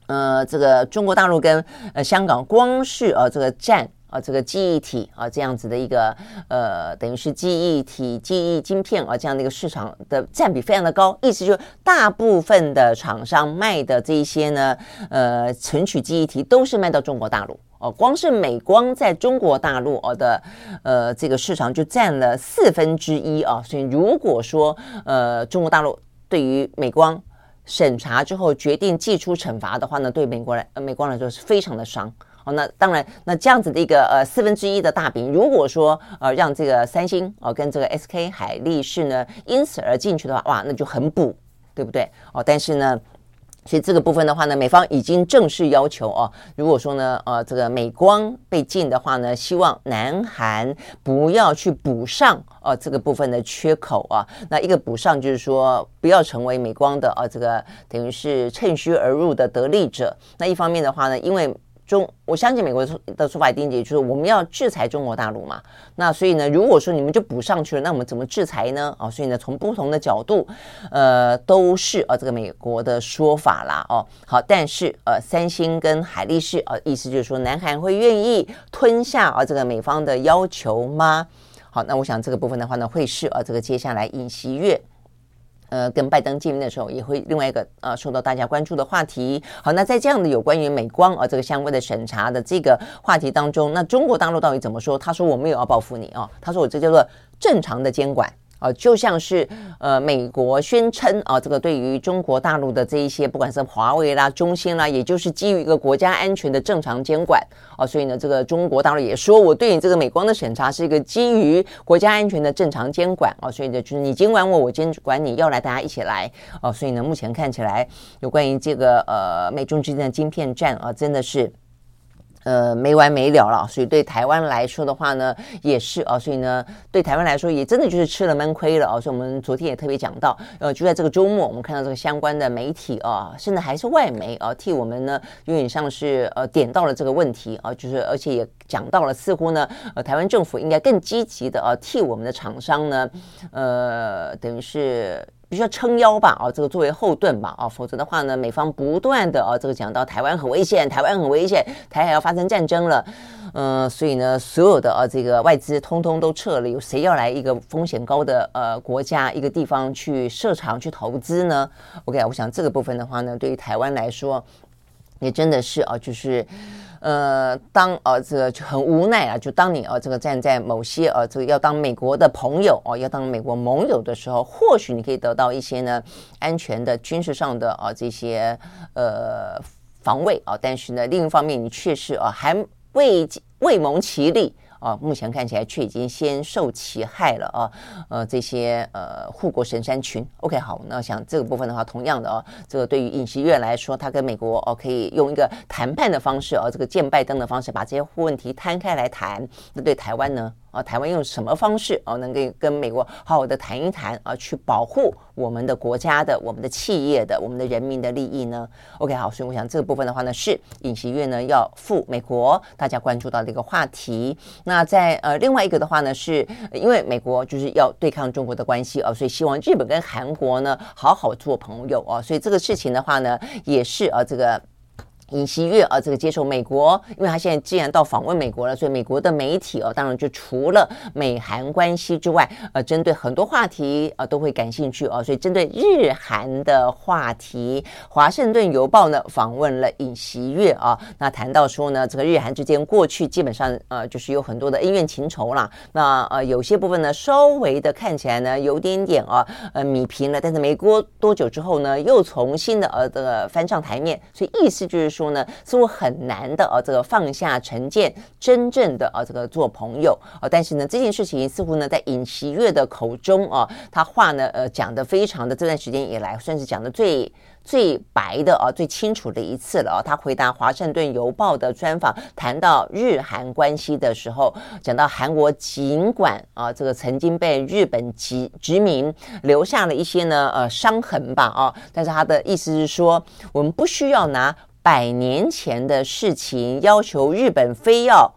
呃这个中国大陆跟呃香港光是呃这个占。啊，这个记忆体啊，这样子的一个呃，等于是记忆体、记忆晶片啊，这样的一个市场的占比非常的高。意思就是，大部分的厂商卖的这一些呢，呃，存取记忆体都是卖到中国大陆哦。光是美光在中国大陆哦的呃这个市场就占了四分之一啊。所以如果说呃中国大陆对于美光审查之后决定祭出惩罚的话呢，对美国来呃美光来说是非常的伤。哦，那当然，那这样子的一个呃四分之一的大饼，如果说呃让这个三星哦跟这个 SK 海力士呢因此而进去的话，哇，那就很补，对不对？哦，但是呢，所以这个部分的话呢，美方已经正式要求哦，如果说呢呃这个美光被禁的话呢，希望南韩不要去补上哦这个部分的缺口啊。那一个补上就是说不要成为美光的啊这个等于是趁虚而入的得利者。那一方面的话呢，因为中，我相信美国的说法一定也就是我们要制裁中国大陆嘛。那所以呢，如果说你们就补上去了，那我们怎么制裁呢？啊，所以呢，从不同的角度，呃，都是啊这个美国的说法啦。哦，好，但是呃，三星跟海力士啊，意思就是说，南韩会愿意吞下啊这个美方的要求吗？好，那我想这个部分的话呢，会是啊这个接下来尹锡悦。呃，跟拜登见面的时候，也会另外一个呃受到大家关注的话题。好，那在这样的有关于美光啊这个相关的审查的这个话题当中，那中国大陆到底怎么说？他说我没有要报复你啊，他说我这叫做正常的监管。啊，就像是呃，美国宣称啊，这个对于中国大陆的这一些，不管是华为啦、中兴啦，也就是基于一个国家安全的正常监管啊，所以呢，这个中国大陆也说我对你这个美光的审查是一个基于国家安全的正常监管啊，所以呢，就是你监管我，我监管你，要来大家一起来啊，所以呢，目前看起来有关于这个呃美中之间的晶片战啊，真的是。呃，没完没了了，所以对台湾来说的话呢，也是啊，所以呢，对台湾来说也真的就是吃了闷亏了啊。所以我们昨天也特别讲到，呃，就在这个周末，我们看到这个相关的媒体啊，甚至还是外媒啊，替我们呢有点像是呃点到了这个问题啊，就是而且也讲到了，似乎呢，呃，台湾政府应该更积极的啊，替我们的厂商呢，呃，等于是。必须要撑腰吧，啊，这个作为后盾吧，啊，否则的话呢，美方不断的啊，这个讲到台湾很危险，台湾很危险，台海要发生战争了，嗯、所以呢，所有的啊，这个外资通通都撤了，有谁要来一个风险高的呃国家一个地方去设厂去投资呢？OK，我想这个部分的话呢，对于台湾来说，也真的是啊，就是。呃，当呃这个就很无奈啊，就当你呃这个站在某些呃这个要当美国的朋友哦，要当美国盟友的时候，或许你可以得到一些呢安全的军事上的啊这些呃防卫啊，但是呢另一方面你确实啊还未未蒙其利。啊，目前看起来却已经先受其害了啊！呃，这些呃护国神山群，OK，好，那想这个部分的话，同样的哦，这个对于尹锡悦来说，他跟美国哦可以用一个谈判的方式哦，这个见拜登的方式，把这些问题摊开来谈。那对台湾呢？啊，台湾用什么方式啊，能够跟美国好好的谈一谈啊，去保护我们的国家的、我们的企业的、我们的人民的利益呢？OK，好，所以我想这个部分的话呢，是尹锡悦呢要赴美国，大家关注到的一个话题。那在呃另外一个的话呢，是因为美国就是要对抗中国的关系啊，所以希望日本跟韩国呢好好做朋友啊，所以这个事情的话呢，也是啊这个。尹锡悦啊，这个接受美国，因为他现在既然到访问美国了，所以美国的媒体啊，当然就除了美韩关系之外，呃，针对很多话题啊都会感兴趣啊，所以针对日韩的话题，《华盛顿邮报》呢访问了尹锡悦啊，那谈到说呢，这个日韩之间过去基本上呃就是有很多的恩怨情仇啦，那呃有些部分呢稍微的看起来呢有点点啊呃米平了，但是没过多久之后呢又重新的呃这个翻上台面，所以意思就是说。说呢，似乎很难的啊，这个放下成见，真正的啊，这个做朋友啊。但是呢，这件事情似乎呢，在尹锡悦的口中啊，他话呢，呃，讲的非常的这段时间以来，算是讲的最最白的啊，最清楚的一次了啊。他回答《华盛顿邮报》的专访，谈到日韩关系的时候，讲到韩国尽管啊，这个曾经被日本殖殖民留下了一些呢，呃，伤痕吧啊，但是他的意思是说，我们不需要拿。百年前的事情，要求日本非要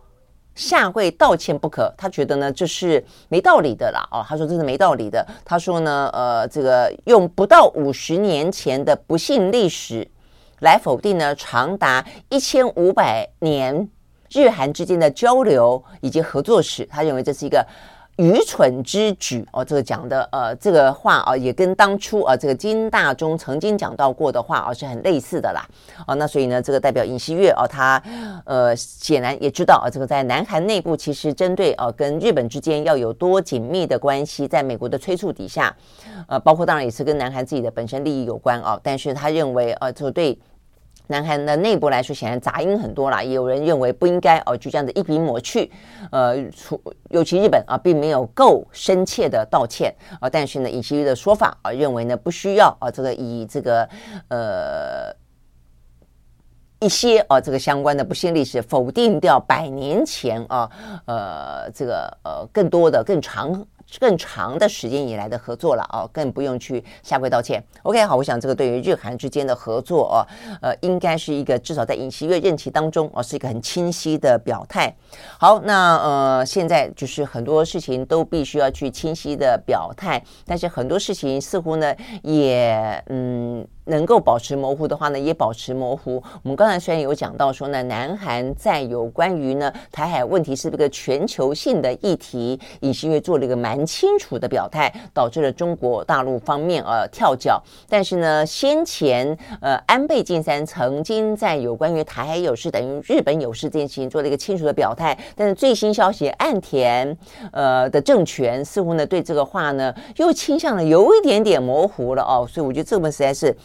下跪道歉不可，他觉得呢这是没道理的啦。哦，他说这是没道理的。他说呢，呃，这个用不到五十年前的不幸历史来否定呢，长达一千五百年日韩之间的交流以及合作史，他认为这是一个。愚蠢之举哦，这个讲的呃，这个话啊，也跟当初啊，这个金大中曾经讲到过的话啊，是很类似的啦。哦，那所以呢，这个代表尹锡悦哦，他呃，显然也知道啊，这个在南韩内部其实针对啊，跟日本之间要有多紧密的关系，在美国的催促底下，呃，包括当然也是跟南韩自己的本身利益有关啊。但是他认为呃，这对。南韩的内部来说，显然杂音很多啦。也有人认为不应该哦，就这样子一笔抹去。呃，除尤其日本啊，并没有够深切的道歉啊。但是呢，尹锡悦的说法啊，认为呢，不需要啊，这个以这个呃一些啊，这个相关的不幸历史否定掉百年前啊，呃，这个呃更多的更长。更长的时间以来的合作了哦，更不用去下跪道歉。OK，好，我想这个对于日韩之间的合作哦，呃，应该是一个至少在尹锡悦任期当中哦，是一个很清晰的表态。好，那呃，现在就是很多事情都必须要去清晰的表态，但是很多事情似乎呢，也嗯。能够保持模糊的话呢，也保持模糊。我们刚才虽然有讲到说呢，南韩在有关于呢台海问题是不是个全球性的议题，尹锡悦做了一个蛮清楚的表态，导致了中国大陆方面呃跳脚。但是呢，先前呃安倍晋三曾经在有关于台海有事等于日本有事这件事情做了一个清楚的表态，但是最新消息，岸田呃的政权似乎呢对这个话呢又倾向了有一点点模糊了哦，所以我觉得这个实在是。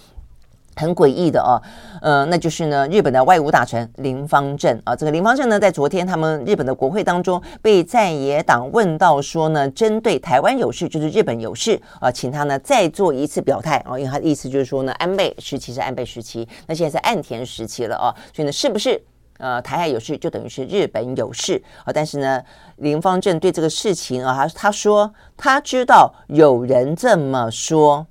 很诡异的哦，呃，那就是呢，日本的外务大臣林芳正啊，这个林芳正呢，在昨天他们日本的国会当中被在野党问到说呢，针对台湾有事就是日本有事啊，请他呢再做一次表态啊，因为他的意思就是说呢，安倍时期是安倍时期，那现在是岸田时期了啊，所以呢，是不是呃台海有事就等于是日本有事啊？但是呢，林芳正对这个事情啊，他他说他知道有人这么说。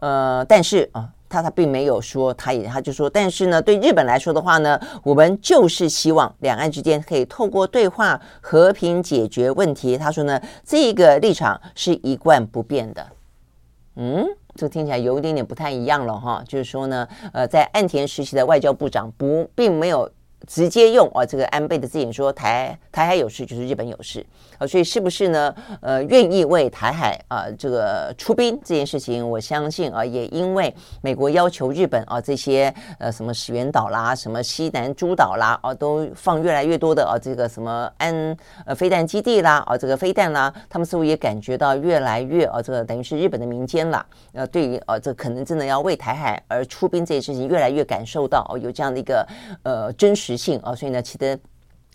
呃，但是啊，他他并没有说，他也他就说，但是呢，对日本来说的话呢，我们就是希望两岸之间可以透过对话和平解决问题。他说呢，这个立场是一贯不变的。嗯，这听起来有一点点不太一样了哈，就是说呢，呃，在岸田时期的外交部长不并没有。直接用啊，这个安倍的字眼说台台海有事就是日本有事啊，所以是不是呢？呃，愿意为台海啊这个出兵这件事情，我相信啊，也因为美国要求日本啊这些呃什么石垣岛啦、什么西南诸岛啦啊，都放越来越多的啊这个什么安呃飞弹基地啦啊这个飞弹啦，他们似乎也感觉到越来越啊这个等于是日本的民间啦，呃对于啊这可能真的要为台海而出兵这件事情，越来越感受到哦有这样的一个呃真实。性啊，所以呢，其实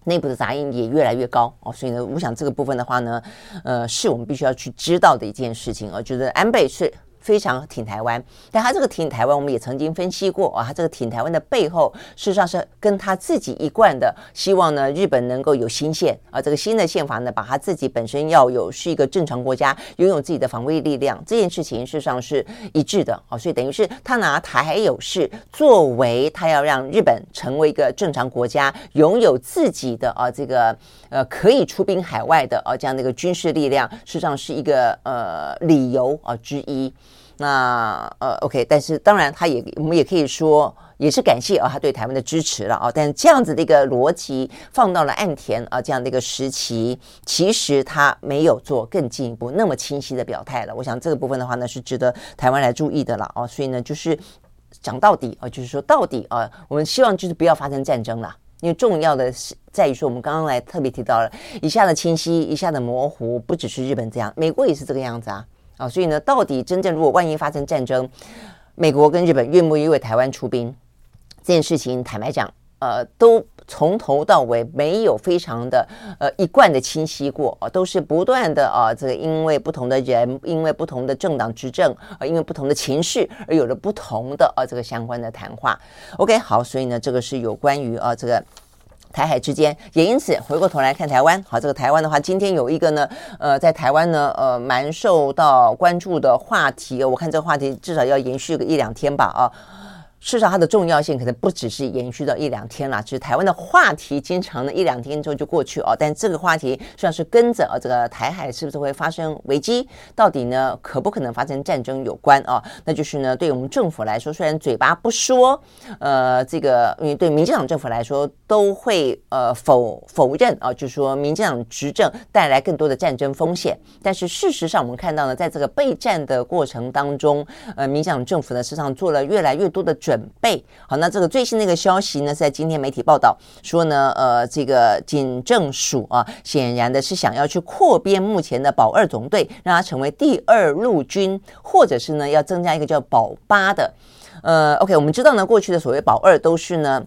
内部的杂音也越来越高哦，所以呢，我想这个部分的话呢，呃，是我们必须要去知道的一件事情啊，就是安倍是。非常挺台湾，但他这个挺台湾，我们也曾经分析过啊，他这个挺台湾的背后，事实上是跟他自己一贯的希望呢，日本能够有新宪啊，这个新的宪法呢，把他自己本身要有是一个正常国家，拥有自己的防卫力量，这件事情事实上是一致的啊，所以等于是他拿台海有事作为他要让日本成为一个正常国家，拥有自己的啊这个呃可以出兵海外的啊这样的一个军事力量，事实上是一个呃理由啊之一。那呃，OK，但是当然，他也我们也可以说，也是感谢啊，他对台湾的支持了啊。但这样子的一个逻辑放到了岸田啊这样的一个时期，其实他没有做更进一步那么清晰的表态了。我想这个部分的话呢，是值得台湾来注意的了啊。所以呢，就是讲到底啊，就是说到底啊，我们希望就是不要发生战争了，因为重要的是在于说，我们刚刚来特别提到了一下的清晰，一下的模糊，不只是日本这样，美国也是这个样子啊。啊，所以呢，到底真正如果万一发生战争，美国跟日本愿不愿意为台湾出兵这件事情，坦白讲，呃，都从头到尾没有非常的呃一贯的清晰过啊，都是不断的啊，这个因为不同的人，因为不同的政党执政，啊，因为不同的情势而有了不同的啊这个相关的谈话。OK，好，所以呢，这个是有关于啊这个。台海之间，也因此回过头来看台湾。好，这个台湾的话，今天有一个呢，呃，在台湾呢，呃，蛮受到关注的话题。我看这个话题至少要延续个一两天吧，啊。事实上，它的重要性可能不只是延续到一两天了。其实台湾的话题经常呢一两天之后就过去哦。但这个话题实际上是跟着啊这个台海是不是会发生危机，到底呢可不可能发生战争有关啊？那就是呢，对我们政府来说，虽然嘴巴不说，呃，这个因为对民进党政府来说都会呃否否认啊，就是说民进党执政带来更多的战争风险。但是事实上，我们看到呢，在这个备战的过程当中，呃，民进党政府呢实际上做了越来越多的准。准备好，那这个最新的一个消息呢，在今天媒体报道说呢，呃，这个警政署啊，显然的是想要去扩编目前的保二总队，让它成为第二陆军，或者是呢，要增加一个叫保八的。呃，OK，我们知道呢，过去的所谓保二都是呢，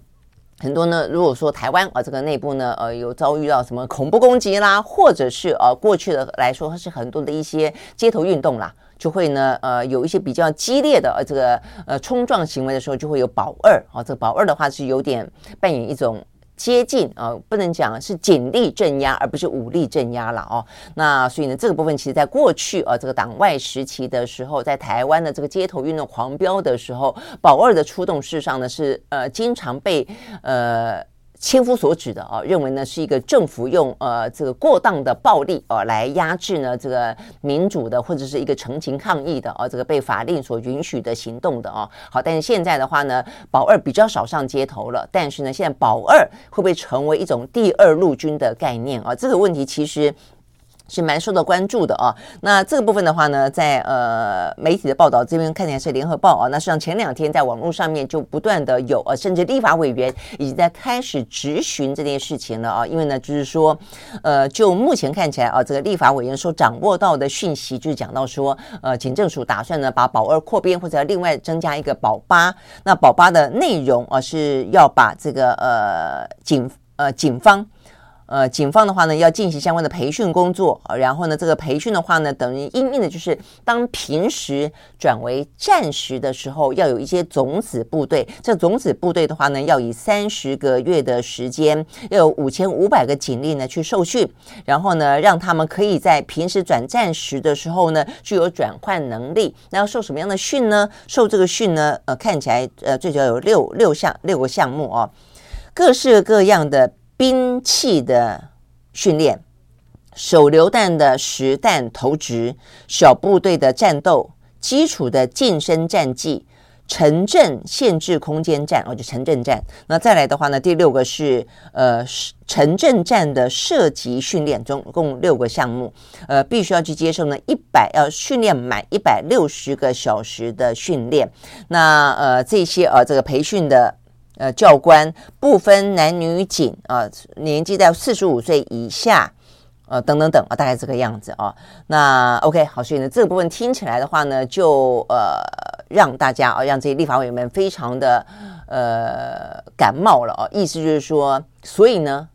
很多呢，如果说台湾啊，这个内部呢，呃，有遭遇到什么恐怖攻击啦，或者是呃，过去的来说，是很多的一些街头运动啦。就会呢，呃，有一些比较激烈的呃这个呃冲撞行为的时候，就会有保二啊。这个保二的话是有点扮演一种接近啊、不能讲是警力镇压，而不是武力镇压了哦。那所以呢，这个部分其实在过去啊，这个党外时期的时候，在台湾的这个街头运动狂飙的时候，保二的出动事实上呢是呃经常被呃。千夫所指的啊，认为呢是一个政府用呃这个过当的暴力啊来压制呢这个民主的或者是一个澄情抗议的啊这个被法令所允许的行动的啊。好，但是现在的话呢，保二比较少上街头了，但是呢，现在保二会不会成为一种第二陆军的概念啊？这个问题其实。是蛮受到关注的啊。那这个部分的话呢，在呃媒体的报道这边看起来是联合报啊。那实际上前两天在网络上面就不断的有呃，甚至立法委员已经在开始质询这件事情了啊。因为呢，就是说呃，就目前看起来啊，这个立法委员所掌握到的讯息，就是讲到说，呃，警政署打算呢把保二扩编，或者另外增加一个保八。那保八的内容啊，是要把这个呃警呃警方。呃，警方的话呢，要进行相关的培训工作，然后呢，这个培训的话呢，等于因应的就是当平时转为战时的时候，要有一些种子部队。这种子部队的话呢，要以三十个月的时间，要有五千五百个警力呢去受训，然后呢，让他们可以在平时转战时的时候呢，具有转换能力。那要受什么样的训呢？受这个训呢，呃，看起来呃，最主要有六六项六个项目哦，各式各样的。兵器的训练，手榴弹的实弹投掷，小部队的战斗，基础的近身战技，城镇限制空间战，哦，就城镇战。那再来的话呢，第六个是呃城镇战的射击训练，总共六个项目，呃，必须要去接受呢一百要训练满一百六十个小时的训练。那呃这些呃这个培训的。呃，教官不分男女警啊、呃，年纪在四十五岁以下，呃，等等等啊，大概这个样子啊。那 OK，好，所以呢，这个部分听起来的话呢，就呃，让大家啊，让这些立法委员们非常的呃感冒了啊。意思就是说，所以呢，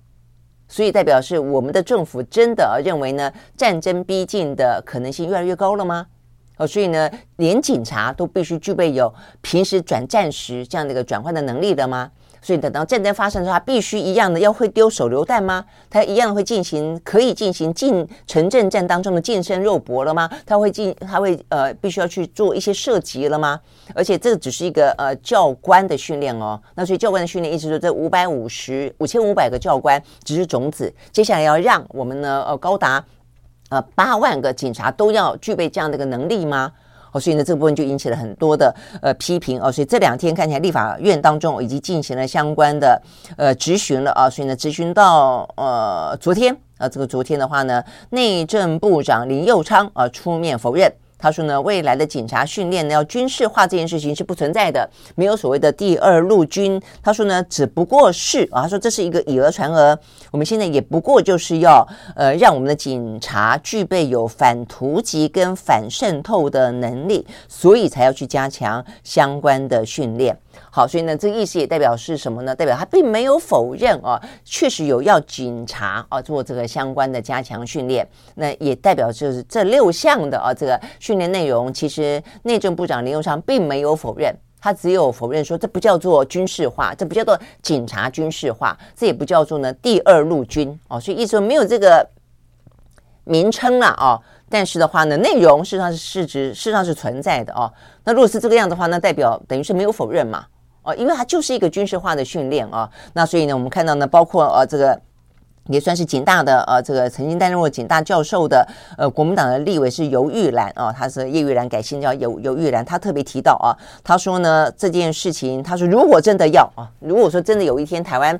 所以代表是我们的政府真的认为呢，战争逼近的可能性越来越高了吗？所以呢，连警察都必须具备有平时转战时这样的一个转换的能力的吗？所以等到战争发生的时候，他必须一样的要会丢手榴弹吗？他一样会进行可以进行近城镇战当中的近身肉搏了吗？他会进他会呃必须要去做一些射击了吗？而且这只是一个呃教官的训练哦。那所以教官的训练意思说，这五百五十五千五百个教官只是种子，接下来要让我们呢呃高达。呃，八万个警察都要具备这样的一个能力吗？哦，所以呢，这部分就引起了很多的呃批评哦。所以这两天看起来，立法院当中已经进行了相关的呃质询了啊。所以呢，质询到呃昨天啊，这个昨天的话呢，内政部长林佑昌啊出面否认。他说呢，未来的警察训练呢，要军事化这件事情是不存在的，没有所谓的第二陆军。他说呢，只不过是啊，他说这是一个以讹传讹。我们现在也不过就是要呃，让我们的警察具备有反突击跟反渗透的能力，所以才要去加强相关的训练。好，所以呢，这个意思也代表是什么呢？代表他并没有否认啊，确实有要警察啊做这个相关的加强训练。那也代表就是这六项的啊这个训练内容，其实内政部长林右昌并没有否认，他只有否认说这不叫做军事化，这不叫做警察军事化，这也不叫做呢第二陆军哦。所以意思说没有这个名称了啊。但是的话呢，内容事实上是事实，事实上是存在的哦。那如果是这个样的话，那代表等于是没有否认嘛。哦，因为它就是一个军事化的训练啊、那所以呢，我们看到呢，包括呃这个也算是警大的呃这个曾经担任过警大教授的呃国民党的立委是游玉兰啊、哦，他是叶玉兰改姓叫游游玉兰，他特别提到啊，他说呢这件事情，他说如果真的要啊，如果说真的有一天台湾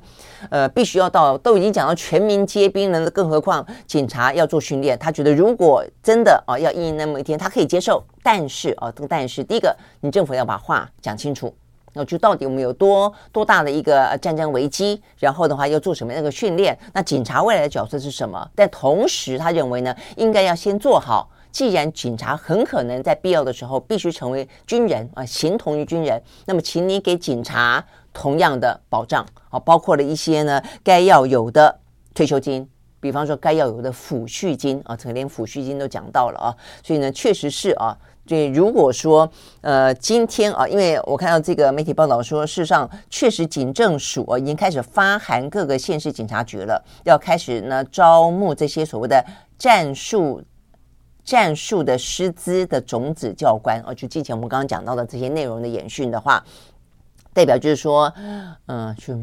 呃必须要到都已经讲到全民皆兵了，更何况警察要做训练，他觉得如果真的啊要应那么一天，他可以接受，但是啊这个但是第一个，你政府要把话讲清楚。那就到底我们有多多大的一个战争危机？然后的话要做什么样的训练？那警察未来的角色是什么？但同时他认为呢，应该要先做好。既然警察很可能在必要的时候必须成为军人啊，形同于军人，那么请你给警察同样的保障啊，包括了一些呢该要有的退休金，比方说该要有的抚恤金啊，这个连抚恤金都讲到了啊。所以呢，确实是啊。所以如果说呃今天啊，因为我看到这个媒体报道说，事实上确实警政署啊已经开始发函各个县市警察局了，要开始呢招募这些所谓的战术战术的师资的种子教官啊，就之前我们刚刚讲到的这些内容的演训的话，代表就是说，嗯、呃，就。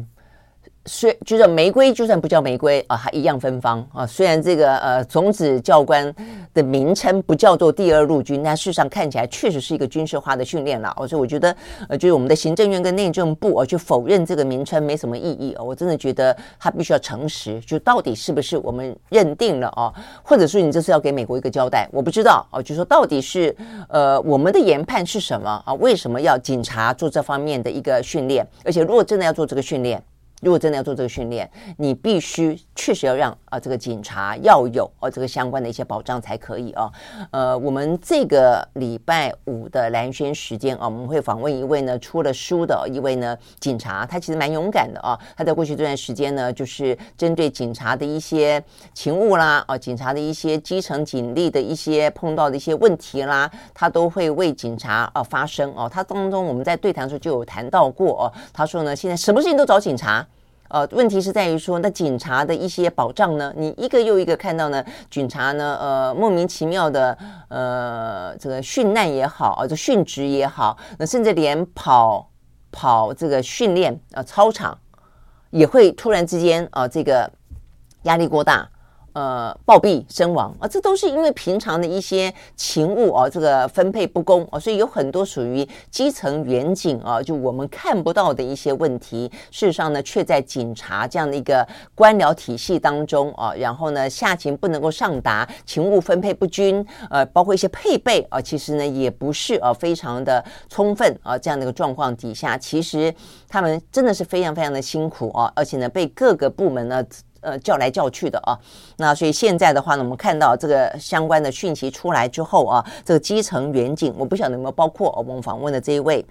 虽就是玫瑰，就算不叫玫瑰啊，还一样芬芳啊。虽然这个呃种子教官的名称不叫做第二陆军，但事实上看起来确实是一个军事化的训练了。所以我觉得呃，就是我们的行政院跟内政部啊，去否认这个名称没什么意义。我真的觉得他必须要诚实，就到底是不是我们认定了啊？或者说你这是要给美国一个交代？我不知道啊，就说到底是呃我们的研判是什么啊？为什么要警察做这方面的一个训练？而且如果真的要做这个训练，如果真的要做这个训练，你必须确实要让啊这个警察要有啊这个相关的一些保障才可以啊。呃，我们这个礼拜五的蓝轩时间啊，我们会访问一位呢出了书的一位呢警察，他其实蛮勇敢的啊。他在过去这段时间呢，就是针对警察的一些勤务啦啊，警察的一些基层警力的一些碰到的一些问题啦，他都会为警察啊发声哦。他当中我们在对谈的时候就有谈到过哦，他说呢，现在什么事情都找警察。呃，问题是在于说，那警察的一些保障呢？你一个又一个看到呢，警察呢，呃，莫名其妙的，呃，这个殉难也好，啊，这殉职也好，那甚至连跑跑这个训练啊，操场也会突然之间啊，这个压力过大。呃，暴毙身亡啊，这都是因为平常的一些勤务啊，这个分配不公啊，所以有很多属于基层员警啊，就我们看不到的一些问题，事实上呢，却在警察这样的一个官僚体系当中啊，然后呢，下情不能够上达，勤务分配不均，呃，包括一些配备啊，其实呢，也不是啊，非常的充分啊，这样的一个状况底下，其实他们真的是非常非常的辛苦啊，而且呢，被各个部门呢。呃，叫来叫去的啊，那所以现在的话呢，我们看到这个相关的讯息出来之后啊，这个基层员警，我不晓得有没有包括我们访问的这一位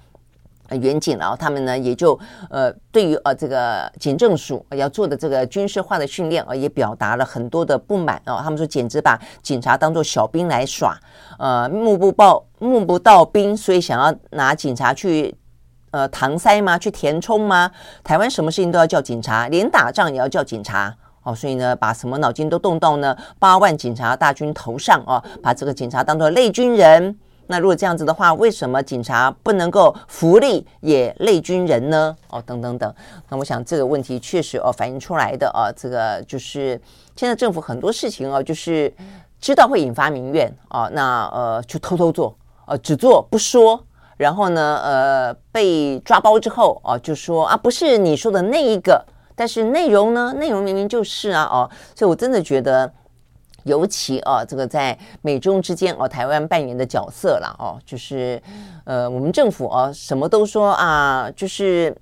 呃员警，然后他们呢也就呃对于呃这个警政署要做的这个军事化的训练啊，也表达了很多的不满啊，他们说简直把警察当做小兵来耍，呃，目不报目不到兵，所以想要拿警察去。呃，搪塞吗？去填充吗？台湾什么事情都要叫警察，连打仗也要叫警察哦。所以呢，把什么脑筋都动到呢八万警察大军头上哦，把这个警察当做类军人。那如果这样子的话，为什么警察不能够福利也类军人呢？哦，等等等。那我想这个问题确实哦反映出来的哦，这个就是现在政府很多事情哦，就是知道会引发民怨哦，那呃就偷偷做，呃只做不说。然后呢，呃，被抓包之后哦，就说啊，不是你说的那一个，但是内容呢，内容明明就是啊，哦，所以我真的觉得，尤其啊，这个在美中之间哦，台湾扮演的角色了哦，就是呃，我们政府啊，什么都说啊，就是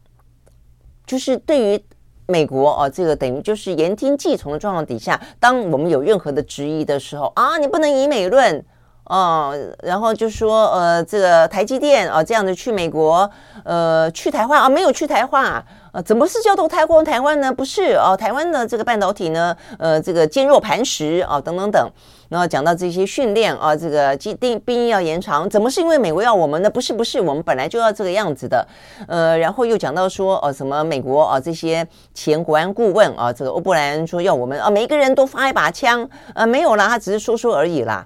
就是对于美国啊，这个等于就是言听计从的状况底下，当我们有任何的质疑的时候啊，你不能以美论。哦，然后就说呃，这个台积电啊，这样的去美国，呃，去台湾啊，没有去台湾啊，怎么是叫做台湾台湾呢？不是哦，台湾的这个半导体呢，呃，这个坚若磐石啊，等等等。然后讲到这些训练啊，这个基定兵役要延长，怎么是因为美国要我们呢？不是不是，我们本来就要这个样子的。呃，然后又讲到说，哦，什么美国啊，这些前国安顾问啊，这个欧布莱恩说要我们啊，每个人都发一把枪，呃，没有啦，他只是说说而已啦。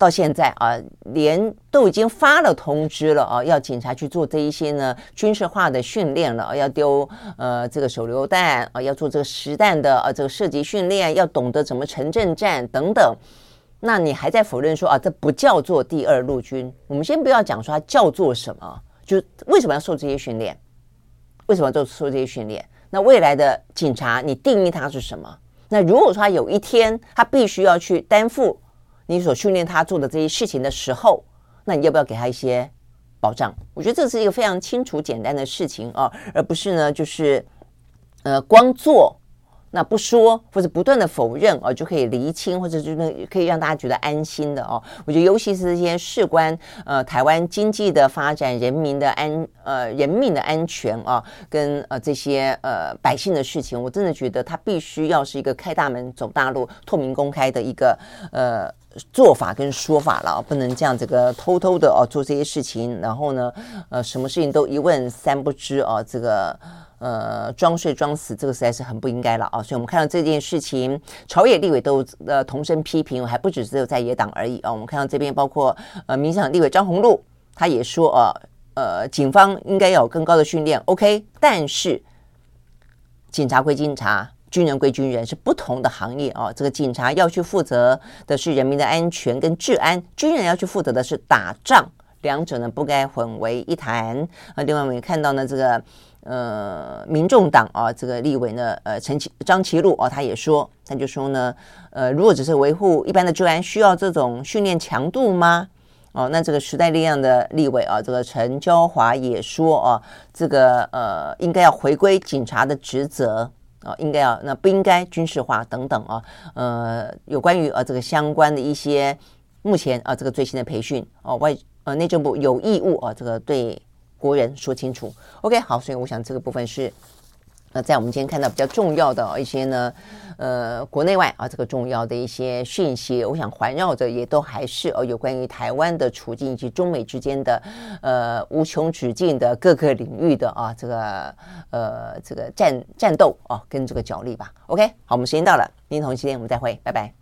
到现在啊，连都已经发了通知了啊，要警察去做这一些呢军事化的训练了，要丢呃这个手榴弹啊，要做这个实弹的啊这个射击训练，要懂得怎么城镇战等等。那你还在否认说啊，这不叫做第二陆军？我们先不要讲说它叫做什么，就为什么要受这些训练？为什么要做受这些训练？那未来的警察，你定义它是什么？那如果说他有一天他必须要去担负。你所训练他做的这些事情的时候，那你要不要给他一些保障？我觉得这是一个非常清楚简单的事情啊，而不是呢，就是呃，光做那不说或者不断的否认哦，就可以厘清或者就能可以让大家觉得安心的哦。我觉得尤其是这些事关呃台湾经济的发展、人民的安呃人命的安全啊，跟呃这些呃百姓的事情，我真的觉得他必须要是一个开大门走大路、透明公开的一个呃做法跟说法了，不能这样这个偷偷的哦做这些事情，然后呢呃什么事情都一问三不知哦这个。呃，装睡装死，这个实在是很不应该了啊！所以，我们看到这件事情，朝野立委都呃同声批评，还不只是只有在野党而已啊！我们看到这边，包括呃民进党立委张宏禄，他也说呃呃，警方应该要有更高的训练，OK，但是警察归警察，军人归军人，是不同的行业啊！这个警察要去负责的是人民的安全跟治安，军人要去负责的是打仗，两者呢不该混为一谈啊！另外，我们也看到呢这个。呃，民众党啊，这个立委呢，呃，陈其张其禄啊，他也说，他就说呢，呃，如果只是维护一般的治安，需要这种训练强度吗？哦，那这个时代力量的立委啊，这个陈娇华也说啊，这个呃，应该要回归警察的职责啊，应该要那不应该军事化等等啊，呃，有关于呃这个相关的一些目前啊这个最新的培训哦，外呃内政部有义务啊，这个对。国人说清楚，OK，好，所以我想这个部分是那，在我们今天看到比较重要的一些呢，呃，国内外啊，这个重要的一些讯息，我想环绕着也都还是哦，有关于台湾的处境以及中美之间的呃无穷止境的各个领域的啊，这个呃这个战战斗啊，跟这个角力吧。OK，好，我们时间到了，明天同一时间我们再会，拜拜。